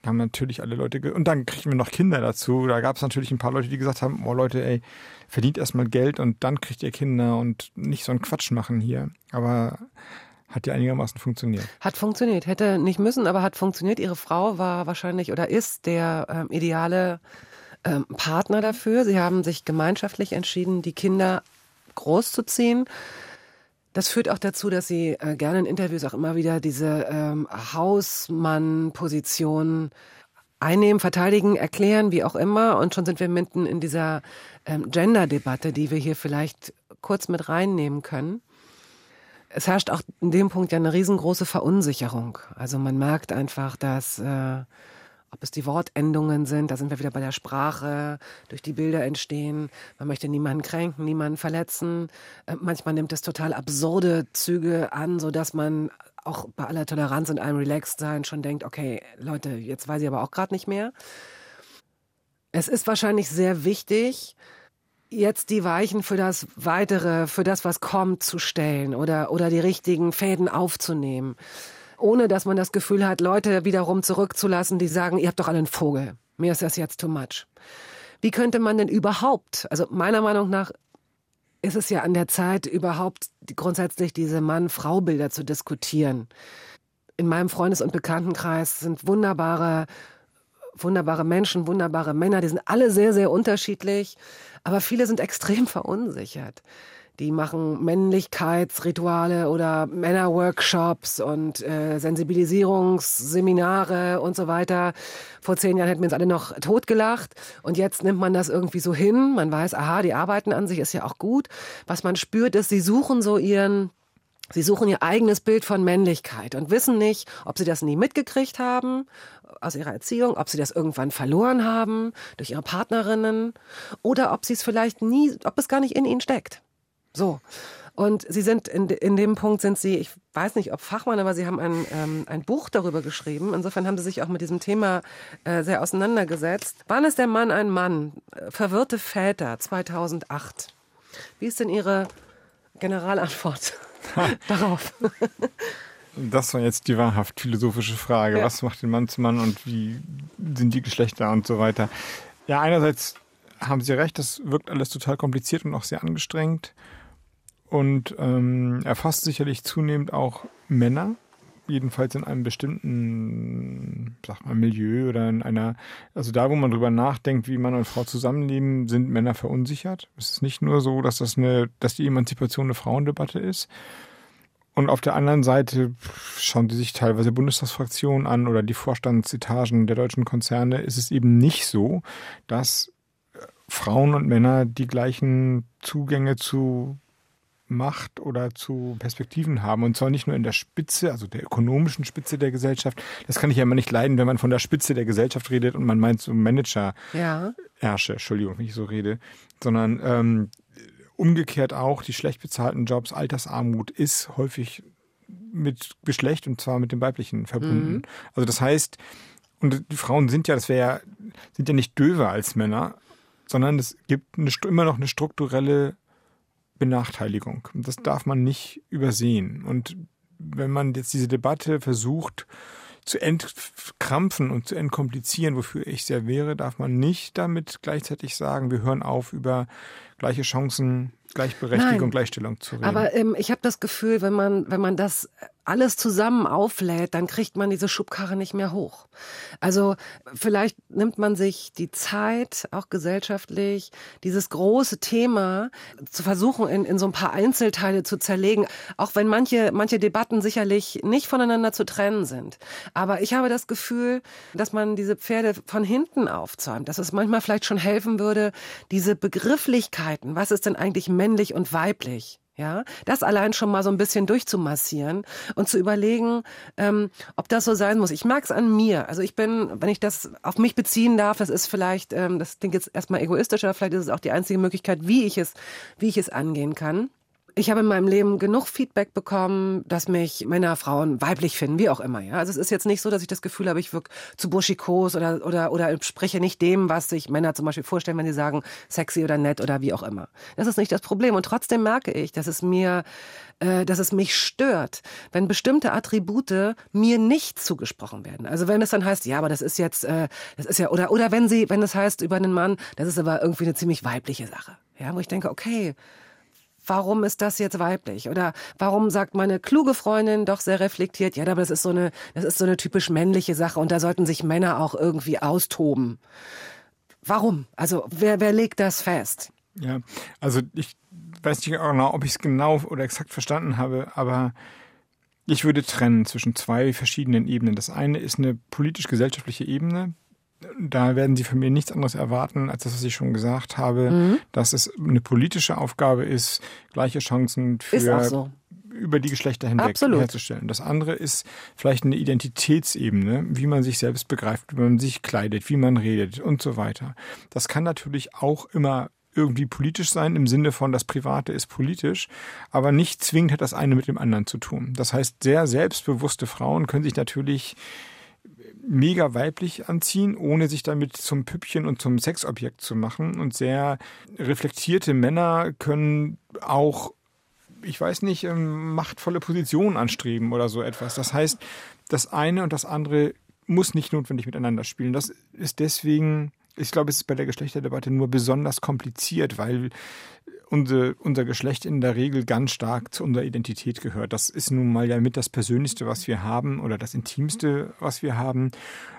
haben natürlich alle Leute, und dann kriegen wir noch Kinder dazu. Da gab es natürlich ein paar Leute, die gesagt haben, oh Leute, ey, verdient erstmal Geld und dann kriegt ihr Kinder und nicht so einen Quatsch machen hier. Aber hat ja einigermaßen funktioniert. Hat funktioniert, hätte nicht müssen, aber hat funktioniert. Ihre Frau war wahrscheinlich oder ist der ähm, ideale ähm, Partner dafür. Sie haben sich gemeinschaftlich entschieden, die Kinder großzuziehen. Das führt auch dazu, dass Sie äh, gerne in Interviews auch immer wieder diese ähm, Hausmann-Position einnehmen, verteidigen, erklären, wie auch immer. Und schon sind wir mitten in dieser ähm, Gender-Debatte, die wir hier vielleicht kurz mit reinnehmen können. Es herrscht auch in dem Punkt ja eine riesengroße Verunsicherung. Also man merkt einfach, dass äh, ob es die Wortendungen sind, da sind wir wieder bei der Sprache, durch die Bilder entstehen. Man möchte niemanden kränken, niemanden verletzen. Äh, manchmal nimmt es total absurde Züge an, so dass man auch bei aller Toleranz und allem Relaxed-Sein schon denkt, okay, Leute, jetzt weiß ich aber auch gerade nicht mehr. Es ist wahrscheinlich sehr wichtig, jetzt die Weichen für das Weitere, für das, was kommt, zu stellen oder, oder die richtigen Fäden aufzunehmen. Ohne dass man das Gefühl hat, Leute wiederum zurückzulassen, die sagen, ihr habt doch alle einen Vogel. Mir ist das jetzt too much. Wie könnte man denn überhaupt, also meiner Meinung nach ist es ja an der Zeit, überhaupt grundsätzlich diese Mann-Frau-Bilder zu diskutieren. In meinem Freundes- und Bekanntenkreis sind wunderbare, wunderbare Menschen, wunderbare Männer, die sind alle sehr, sehr unterschiedlich, aber viele sind extrem verunsichert. Die machen Männlichkeitsrituale oder Männerworkshops und äh, Sensibilisierungsseminare und so weiter. Vor zehn Jahren hätten wir uns alle noch totgelacht und jetzt nimmt man das irgendwie so hin. Man weiß, aha, die arbeiten an sich ist ja auch gut. Was man spürt, ist, sie suchen so ihren Sie suchen ihr eigenes Bild von Männlichkeit und wissen nicht, ob sie das nie mitgekriegt haben aus ihrer Erziehung, ob sie das irgendwann verloren haben durch ihre Partnerinnen oder ob sie es vielleicht nie, ob es gar nicht in ihnen steckt. So. Und sie sind in, in dem Punkt sind sie, ich weiß nicht, ob Fachmann, aber sie haben ein, ähm, ein Buch darüber geschrieben. Insofern haben sie sich auch mit diesem Thema äh, sehr auseinandergesetzt. Wann ist der Mann ein Mann? Äh, Verwirrte Väter 2008. Wie ist denn Ihre Generalantwort darauf? Das war jetzt die wahrhaft philosophische Frage. Ja. Was macht den Mann zum Mann und wie sind die Geschlechter und so weiter? Ja, einerseits haben Sie recht, das wirkt alles total kompliziert und auch sehr angestrengt und ähm, erfasst sicherlich zunehmend auch Männer, jedenfalls in einem bestimmten, sag mal, Milieu oder in einer, also da, wo man drüber nachdenkt, wie Mann und Frau zusammenleben, sind Männer verunsichert. Es ist nicht nur so, dass das eine, dass die Emanzipation eine Frauendebatte ist. Und auf der anderen Seite schauen Sie sich teilweise Bundestagsfraktionen an oder die Vorstandsetagen der deutschen Konzerne, ist es eben nicht so, dass äh, Frauen und Männer die gleichen Zugänge zu Macht oder zu Perspektiven haben. Und zwar nicht nur in der Spitze, also der ökonomischen Spitze der Gesellschaft. Das kann ich ja immer nicht leiden, wenn man von der Spitze der Gesellschaft redet und man meint so Manager. Ja. Herrsche, Entschuldigung, wenn ich so rede, sondern ähm, umgekehrt auch die schlecht bezahlten Jobs, Altersarmut ist häufig mit Geschlecht und zwar mit dem weiblichen verbunden. Also das heißt, und die Frauen sind ja, das wäre ja, sind ja nicht döver als Männer, sondern es gibt eine, immer noch eine strukturelle Benachteiligung. Das darf man nicht übersehen. Und wenn man jetzt diese Debatte versucht zu entkrampfen und zu entkomplizieren, wofür ich sehr wäre, darf man nicht damit gleichzeitig sagen, wir hören auf, über gleiche Chancen, Gleichberechtigung, Nein. Gleichstellung zu reden. Aber ähm, ich habe das Gefühl, wenn man, wenn man das alles zusammen auflädt, dann kriegt man diese Schubkarre nicht mehr hoch. Also vielleicht nimmt man sich die Zeit, auch gesellschaftlich, dieses große Thema zu versuchen, in, in so ein paar Einzelteile zu zerlegen, auch wenn manche, manche Debatten sicherlich nicht voneinander zu trennen sind. Aber ich habe das Gefühl, dass man diese Pferde von hinten aufzäumt, dass es manchmal vielleicht schon helfen würde, diese Begrifflichkeiten, was ist denn eigentlich männlich und weiblich? Ja, das allein schon mal so ein bisschen durchzumassieren und zu überlegen, ähm, ob das so sein muss. Ich mag es an mir. Also ich bin, wenn ich das auf mich beziehen darf, das ist vielleicht, ähm, das klingt jetzt erstmal egoistisch, aber vielleicht ist es auch die einzige Möglichkeit, wie ich es, wie ich es angehen kann. Ich habe in meinem Leben genug Feedback bekommen, dass mich Männer, Frauen weiblich finden, wie auch immer. Ja, also es ist jetzt nicht so, dass ich das Gefühl habe, ich wirke zu buschikos oder oder oder spreche nicht dem, was sich Männer zum Beispiel vorstellen, wenn sie sagen sexy oder nett oder wie auch immer. Das ist nicht das Problem. Und trotzdem merke ich, dass es mir, äh, dass es mich stört, wenn bestimmte Attribute mir nicht zugesprochen werden. Also wenn es dann heißt, ja, aber das ist jetzt, äh, das ist ja oder oder wenn sie, wenn es heißt über einen Mann, das ist aber irgendwie eine ziemlich weibliche Sache. Ja, wo ich denke, okay warum ist das jetzt weiblich? Oder warum sagt meine kluge Freundin doch sehr reflektiert, ja, aber das ist so eine, das ist so eine typisch männliche Sache und da sollten sich Männer auch irgendwie austoben. Warum? Also wer, wer legt das fest? Ja, also ich weiß nicht genau, ob ich es genau oder exakt verstanden habe, aber ich würde trennen zwischen zwei verschiedenen Ebenen. Das eine ist eine politisch-gesellschaftliche Ebene, da werden Sie von mir nichts anderes erwarten, als das, was ich schon gesagt habe, mhm. dass es eine politische Aufgabe ist, gleiche Chancen für so. über die Geschlechter hinweg Absolut. herzustellen. Das andere ist vielleicht eine Identitätsebene, wie man sich selbst begreift, wie man sich kleidet, wie man redet und so weiter. Das kann natürlich auch immer irgendwie politisch sein, im Sinne von das Private ist politisch, aber nicht zwingend hat das eine mit dem anderen zu tun. Das heißt, sehr selbstbewusste Frauen können sich natürlich mega weiblich anziehen, ohne sich damit zum Püppchen und zum Sexobjekt zu machen. Und sehr reflektierte Männer können auch, ich weiß nicht, ähm, machtvolle Positionen anstreben oder so etwas. Das heißt, das eine und das andere muss nicht notwendig miteinander spielen. Das ist deswegen, ich glaube, es ist bei der Geschlechterdebatte nur besonders kompliziert, weil unser, unser Geschlecht in der Regel ganz stark zu unserer Identität gehört. Das ist nun mal ja mit das Persönlichste, was wir haben oder das Intimste, was wir haben.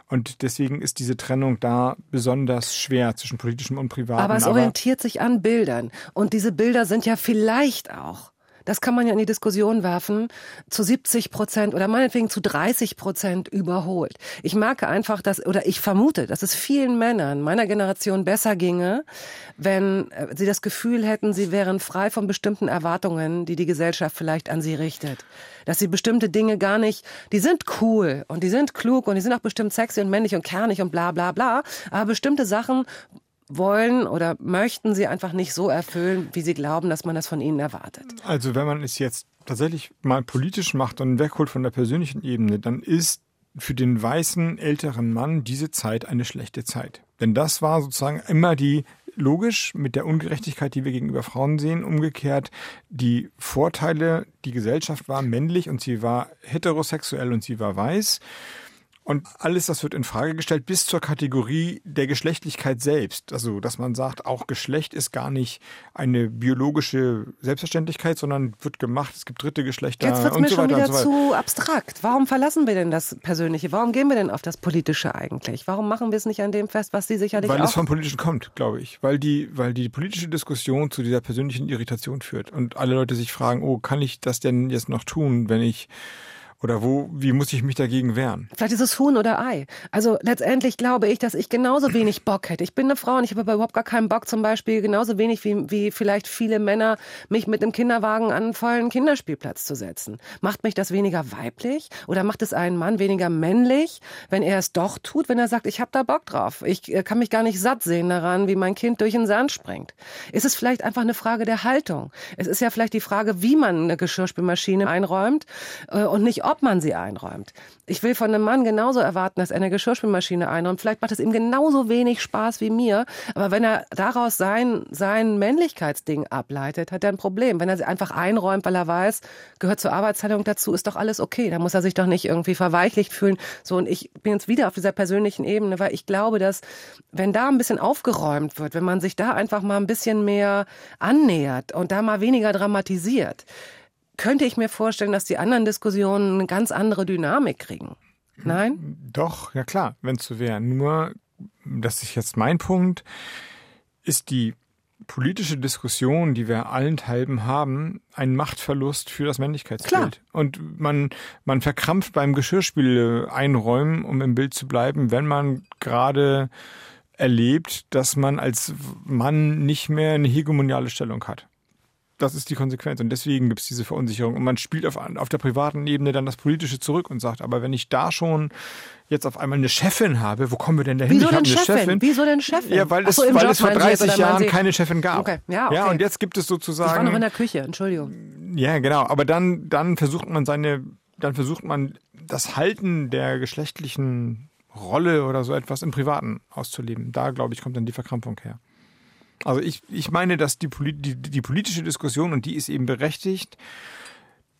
Und deswegen ist diese Trennung da besonders schwer zwischen politischem und privatem. Aber es orientiert sich an Bildern. Und diese Bilder sind ja vielleicht auch das kann man ja in die Diskussion werfen, zu 70 Prozent oder meinetwegen zu 30 Prozent überholt. Ich merke einfach, dass, oder ich vermute, dass es vielen Männern meiner Generation besser ginge, wenn äh, sie das Gefühl hätten, sie wären frei von bestimmten Erwartungen, die die Gesellschaft vielleicht an sie richtet. Dass sie bestimmte Dinge gar nicht, die sind cool und die sind klug und die sind auch bestimmt sexy und männlich und kernig und bla bla bla, aber bestimmte Sachen wollen oder möchten sie einfach nicht so erfüllen, wie sie glauben, dass man das von ihnen erwartet. Also wenn man es jetzt tatsächlich mal politisch macht und wegholt von der persönlichen Ebene, dann ist für den weißen älteren Mann diese Zeit eine schlechte Zeit. Denn das war sozusagen immer die logisch mit der Ungerechtigkeit, die wir gegenüber Frauen sehen, umgekehrt die Vorteile, die Gesellschaft war männlich und sie war heterosexuell und sie war weiß. Und alles das wird in Frage gestellt bis zur Kategorie der Geschlechtlichkeit selbst. Also, dass man sagt, auch Geschlecht ist gar nicht eine biologische Selbstverständlichkeit, sondern wird gemacht, es gibt dritte Geschlechter Jetzt wird und mir so schon wieder so zu abstrakt. Warum verlassen wir denn das Persönliche? Warum gehen wir denn auf das Politische eigentlich? Warum machen wir es nicht an dem fest, was Sie sicherlich Weil auch... es vom Politischen kommt, glaube ich. Weil die, weil die politische Diskussion zu dieser persönlichen Irritation führt. Und alle Leute sich fragen, oh, kann ich das denn jetzt noch tun, wenn ich oder wo, wie muss ich mich dagegen wehren? Vielleicht ist es Huhn oder Ei. Also letztendlich glaube ich, dass ich genauso wenig Bock hätte. Ich bin eine Frau und ich habe aber überhaupt gar keinen Bock zum Beispiel, genauso wenig wie, wie vielleicht viele Männer, mich mit einem Kinderwagen an einen vollen Kinderspielplatz zu setzen. Macht mich das weniger weiblich oder macht es einen Mann weniger männlich, wenn er es doch tut, wenn er sagt, ich habe da Bock drauf. Ich äh, kann mich gar nicht satt sehen daran, wie mein Kind durch den Sand springt. Ist es vielleicht einfach eine Frage der Haltung? Es ist ja vielleicht die Frage, wie man eine Geschirrspülmaschine einräumt äh, und nicht ob man sie einräumt. Ich will von einem Mann genauso erwarten, dass er eine Geschirrspülmaschine einräumt. Vielleicht macht es ihm genauso wenig Spaß wie mir. Aber wenn er daraus sein, sein Männlichkeitsding ableitet, hat er ein Problem. Wenn er sie einfach einräumt, weil er weiß, gehört zur Arbeitsteilung dazu, ist doch alles okay. Da muss er sich doch nicht irgendwie verweichlicht fühlen. So, und ich bin jetzt wieder auf dieser persönlichen Ebene, weil ich glaube, dass wenn da ein bisschen aufgeräumt wird, wenn man sich da einfach mal ein bisschen mehr annähert und da mal weniger dramatisiert, könnte ich mir vorstellen, dass die anderen Diskussionen eine ganz andere Dynamik kriegen. Nein? Doch, ja klar, wenn es so wäre. Nur, das ist jetzt mein Punkt, ist die politische Diskussion, die wir allenthalben haben, ein Machtverlust für das Männlichkeitsbild. Klar. Und man, man verkrampft beim Geschirrspiel einräumen, um im Bild zu bleiben, wenn man gerade erlebt, dass man als Mann nicht mehr eine hegemoniale Stellung hat. Das ist die Konsequenz und deswegen gibt es diese Verunsicherung. Und man spielt auf, auf der privaten Ebene dann das Politische zurück und sagt, aber wenn ich da schon jetzt auf einmal eine Chefin habe, wo kommen wir denn dahin? Wieso denn eine Chefin? Chefin. Wieso denn Chefin? Ja, weil es, so, weil Job es vor meinen Sie jetzt, 30 oder meinen Jahren keine Chefin gab. Okay, ja, okay. ja, und jetzt gibt es Ich war noch in sozusagen. der Küche, Entschuldigung. Ja, genau. Aber dann, dann versucht man seine, dann versucht man das Halten der geschlechtlichen Rolle oder so etwas im Privaten auszuleben. Da, glaube ich, kommt dann die Verkrampfung her. Also ich, ich meine, dass die, Poli- die, die politische Diskussion, und die ist eben berechtigt,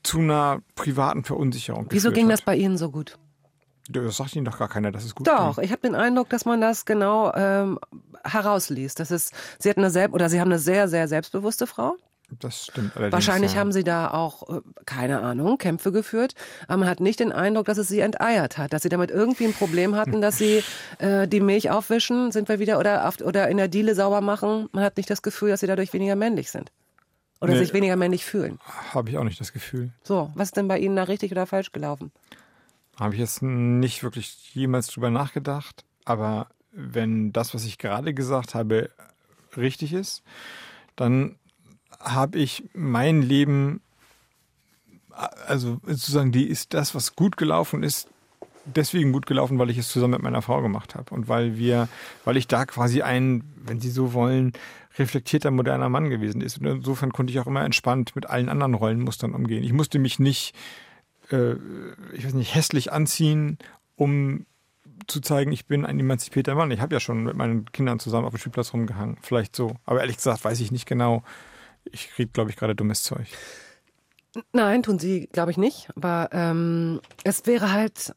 zu einer privaten Verunsicherung Wieso ging das hat. bei Ihnen so gut? Das sagt Ihnen doch gar keiner, dass es gut Doch, ging. ich habe den Eindruck, dass man das genau ähm, herausliest. Das ist, Sie hatten eine selb oder Sie haben eine sehr, sehr selbstbewusste Frau. Das stimmt allerdings. Wahrscheinlich ja. haben Sie da auch, äh, keine Ahnung, Kämpfe geführt. Aber man hat nicht den Eindruck, dass es Sie enteiert hat, dass Sie damit irgendwie ein Problem hatten, dass Sie äh, die Milch aufwischen, sind wir wieder, oder, auf, oder in der Diele sauber machen. Man hat nicht das Gefühl, dass Sie dadurch weniger männlich sind. Oder Nee. sich weniger männlich fühlen. Habe ich auch nicht das Gefühl. So, was ist denn bei Ihnen da richtig oder falsch gelaufen? Habe ich jetzt nicht wirklich jemals drüber nachgedacht. Aber wenn das, was ich gerade gesagt habe, richtig ist, dann habe ich mein Leben, also sozusagen, die ist das, was gut gelaufen ist, deswegen gut gelaufen, weil ich es zusammen mit meiner Frau gemacht habe und weil wir, weil ich da quasi ein, wenn Sie so wollen, reflektierter moderner Mann gewesen ist. Und insofern konnte ich auch immer entspannt mit allen anderen Rollenmustern umgehen. Ich musste mich nicht äh, ich weiß nicht, hässlich anziehen, um zu zeigen, ich bin ein emanzipierter Mann. Ich habe ja schon mit meinen Kindern zusammen auf dem Spielplatz rumgehangen. Vielleicht so. Aber ehrlich gesagt weiß ich nicht genau. Ich kriege, glaube ich, gerade dummes Zeug. Nein, tun Sie, glaube ich nicht. Aber ähm, es wäre halt,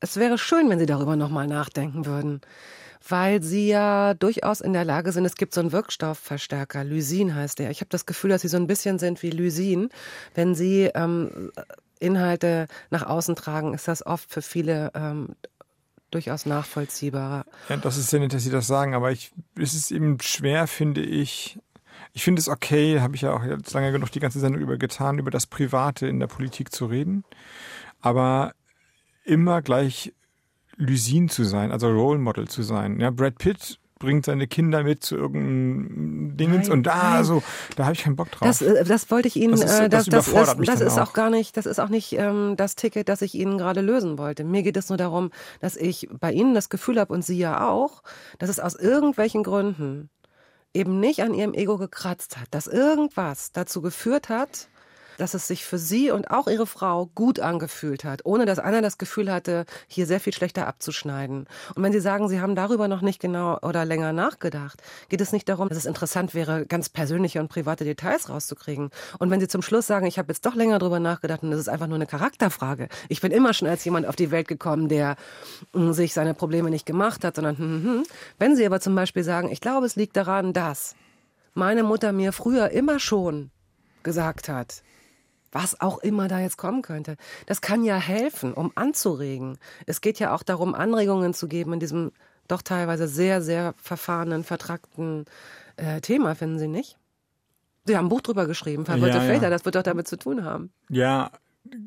es wäre schön, wenn Sie darüber nochmal nachdenken würden. Weil Sie ja durchaus in der Lage sind, es gibt so einen Wirkstoffverstärker, Lysin heißt der. Ich habe das Gefühl, dass Sie so ein bisschen sind wie Lysin. Wenn Sie ähm, Inhalte nach außen tragen, ist das oft für viele ähm, durchaus nachvollziehbarer. Ja, das ist sehr nett, dass Sie das sagen, aber ich, es ist eben schwer, finde ich. Ich finde es okay, habe ich ja auch jetzt lange genug die ganze Sendung über getan, über das Private in der Politik zu reden. Aber immer gleich Lysin zu sein, also Role Model zu sein. Ja, Brad Pitt bringt seine Kinder mit zu irgendeinem Dingens und da, nein. so, da habe ich keinen Bock drauf. Das, äh, das wollte ich Ihnen, Das ist- äh, das das, das, das, ist auch auch. gar nicht, das ist auch nicht ähm, das Ticket, das ich Ihnen gerade lösen wollte. Mir geht es nur darum, dass ich bei Ihnen das Gefühl habe und Sie ja auch, dass es aus irgendwelchen Gründen eben nicht an Ihrem Ego gekratzt hat, dass irgendwas dazu geführt hat, dass es sich für Sie und auch Ihre Frau gut angefühlt hat, ohne dass einer das Gefühl hatte, hier sehr viel schlechter abzuschneiden. Und wenn Sie sagen, Sie haben darüber noch nicht genau oder länger nachgedacht, geht es nicht darum, dass es interessant wäre, ganz persönliche und private Details rauszukriegen. Und wenn Sie zum Schluss sagen, ich habe jetzt doch länger drüber nachgedacht und das ist einfach nur eine Charakterfrage. Ich bin immer schon als jemand auf die Welt gekommen, der mh, sich seine Probleme nicht gemacht hat, sondern hm, hm, hm. wenn Sie aber zum Beispiel sagen, ich glaube, es liegt daran, dass meine Mutter mir früher immer schon gesagt hat, was auch immer da jetzt kommen könnte. Das kann ja helfen, um anzuregen. Es geht ja auch darum, Anregungen zu geben in diesem doch teilweise sehr, sehr verfahrenen, vertrackten äh, Thema, finden Sie nicht? Sie haben ein Buch drüber geschrieben, Verwirrte Ja, ja. Väter, das wird doch damit zu tun haben. Ja,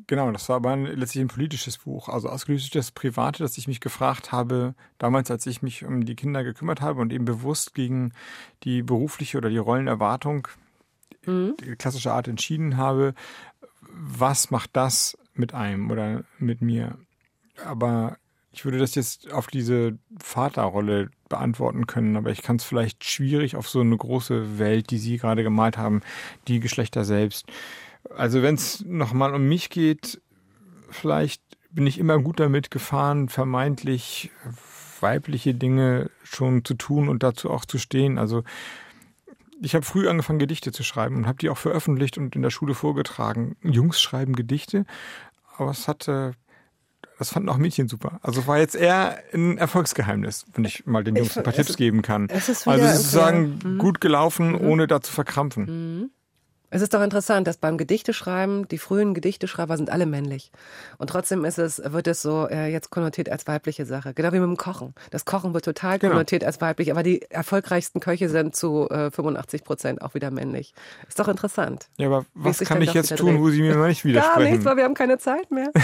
genau, das war aber ein, letztlich ein politisches Buch. Also ausgelöst durch das Private, dass ich mich gefragt habe, damals, als ich mich um die Kinder gekümmert habe und eben bewusst gegen die berufliche oder die Rollenerwartung, die klassische Art entschieden habe, was macht das mit einem oder mit mir? Aber ich würde das jetzt auf diese Vaterrolle beantworten können, aber ich kann es vielleicht schwierig auf so eine große Welt, die Sie gerade gemalt haben, die Geschlechter selbst. Also wenn es nochmal um mich geht, vielleicht bin ich immer gut damit gefahren, vermeintlich weibliche Dinge schon zu tun und dazu auch zu stehen. Also ich habe früh angefangen, Gedichte zu schreiben und habe die auch veröffentlicht und in der Schule vorgetragen. Jungs schreiben Gedichte, aber es hatte, das fanden auch Mädchen super. Also war jetzt eher ein Erfolgsgeheimnis, wenn ich mal den Jungs ein paar Tipps geben kann. Es ist also sozusagen. Mhm. gut gelaufen, ohne da zu verkrampfen. Es ist doch interessant, dass beim Gedichteschreiben, die frühen Gedichteschreiber sind alle männlich. Und trotzdem ist es, wird es so äh, jetzt konnotiert als weibliche Sache. Genau wie mit dem Kochen. Das Kochen wird total Genau. konnotiert als weiblich, aber die erfolgreichsten Köche sind zu äh, 85 Prozent auch wieder männlich. Ist doch interessant. Ja, aber was kann ich jetzt tun, dreht. wo Sie mir mal nicht Gar widersprechen? nichts, weil wir haben keine Zeit mehr.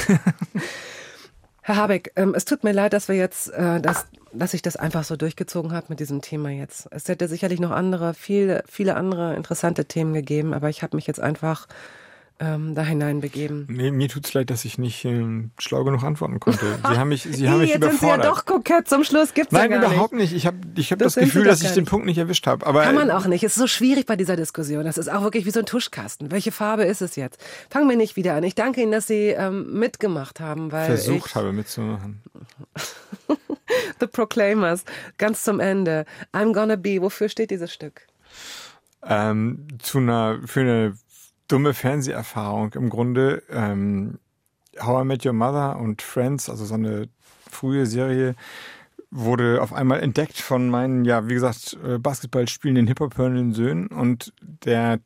Herr Habeck, ähm, es tut mir leid, dass wir jetzt, äh, dass, dass ich das einfach so durchgezogen habe mit diesem Thema jetzt. Es hätte sicherlich noch andere, viele, viele andere interessante Themen gegeben, aber ich habe mich jetzt einfach ähm, da hineinbegeben. Nee, mir tut's leid, dass ich nicht ähm, schlau genug antworten konnte. Sie haben mich, Sie haben mich jetzt sind Sie ja doch kokett zum Schluss, gibt's Nein, ja gar überhaupt nicht. Ich habe ich hab Das das, Gefühl, dass ich den. Punkt nicht erwischt habe. Aber Kann man auch nicht. Es ist so schwierig bei dieser Diskussion. Das ist auch wirklich wie so ein Tuschkasten. Welche Farbe ist es jetzt? Fangen wir nicht wieder an. Ich danke Ihnen, dass Sie ähm, mitgemacht haben, weil versucht ich, habe mitzumachen. The Proclaimers, ganz zum Ende. I'm gonna be. Wofür steht dieses Stück? Ähm, zu einer, für eine dumme Fernseherfahrung im Grunde. Ähm, How I Met Your Mother und Friends, also so eine frühe Serie, wurde auf einmal entdeckt von meinen, ja, wie gesagt, äh, Basketball spielenden Hip-Hop-hörenden Söhnen und der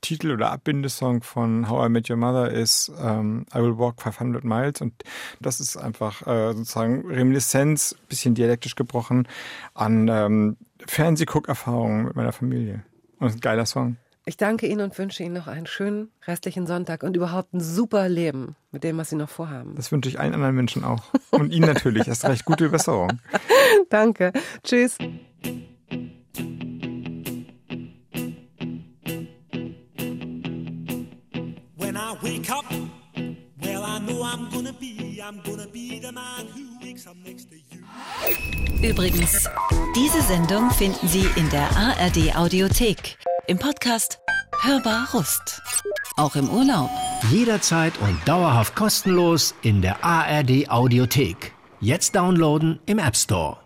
Titel oder Abbindesong von How I Met Your Mother ist ähm, I Will Walk 500 Miles und das ist einfach äh, sozusagen Reminiszenz, bisschen dialektisch gebrochen, an ähm, Fernsehguckerfahrungen mit meiner Familie. Und ein geiler Song. Ich danke Ihnen und wünsche Ihnen noch einen schönen restlichen Sonntag und überhaupt ein super Leben mit dem, was Sie noch vorhaben. Das wünsche ich allen anderen Menschen auch. Und Ihnen natürlich. Erst recht gute Besserung. Danke. Tschüss. When I wake up, well, I know I'm gonna be, I'm gonna be the man who wakes up next to you. Übrigens, diese Sendung finden Sie in der ARD Audiothek. Im Podcast Hörbar Rust. Auch im Urlaub. Jederzeit und dauerhaft kostenlos in der ARD Audiothek. Jetzt downloaden im App Store.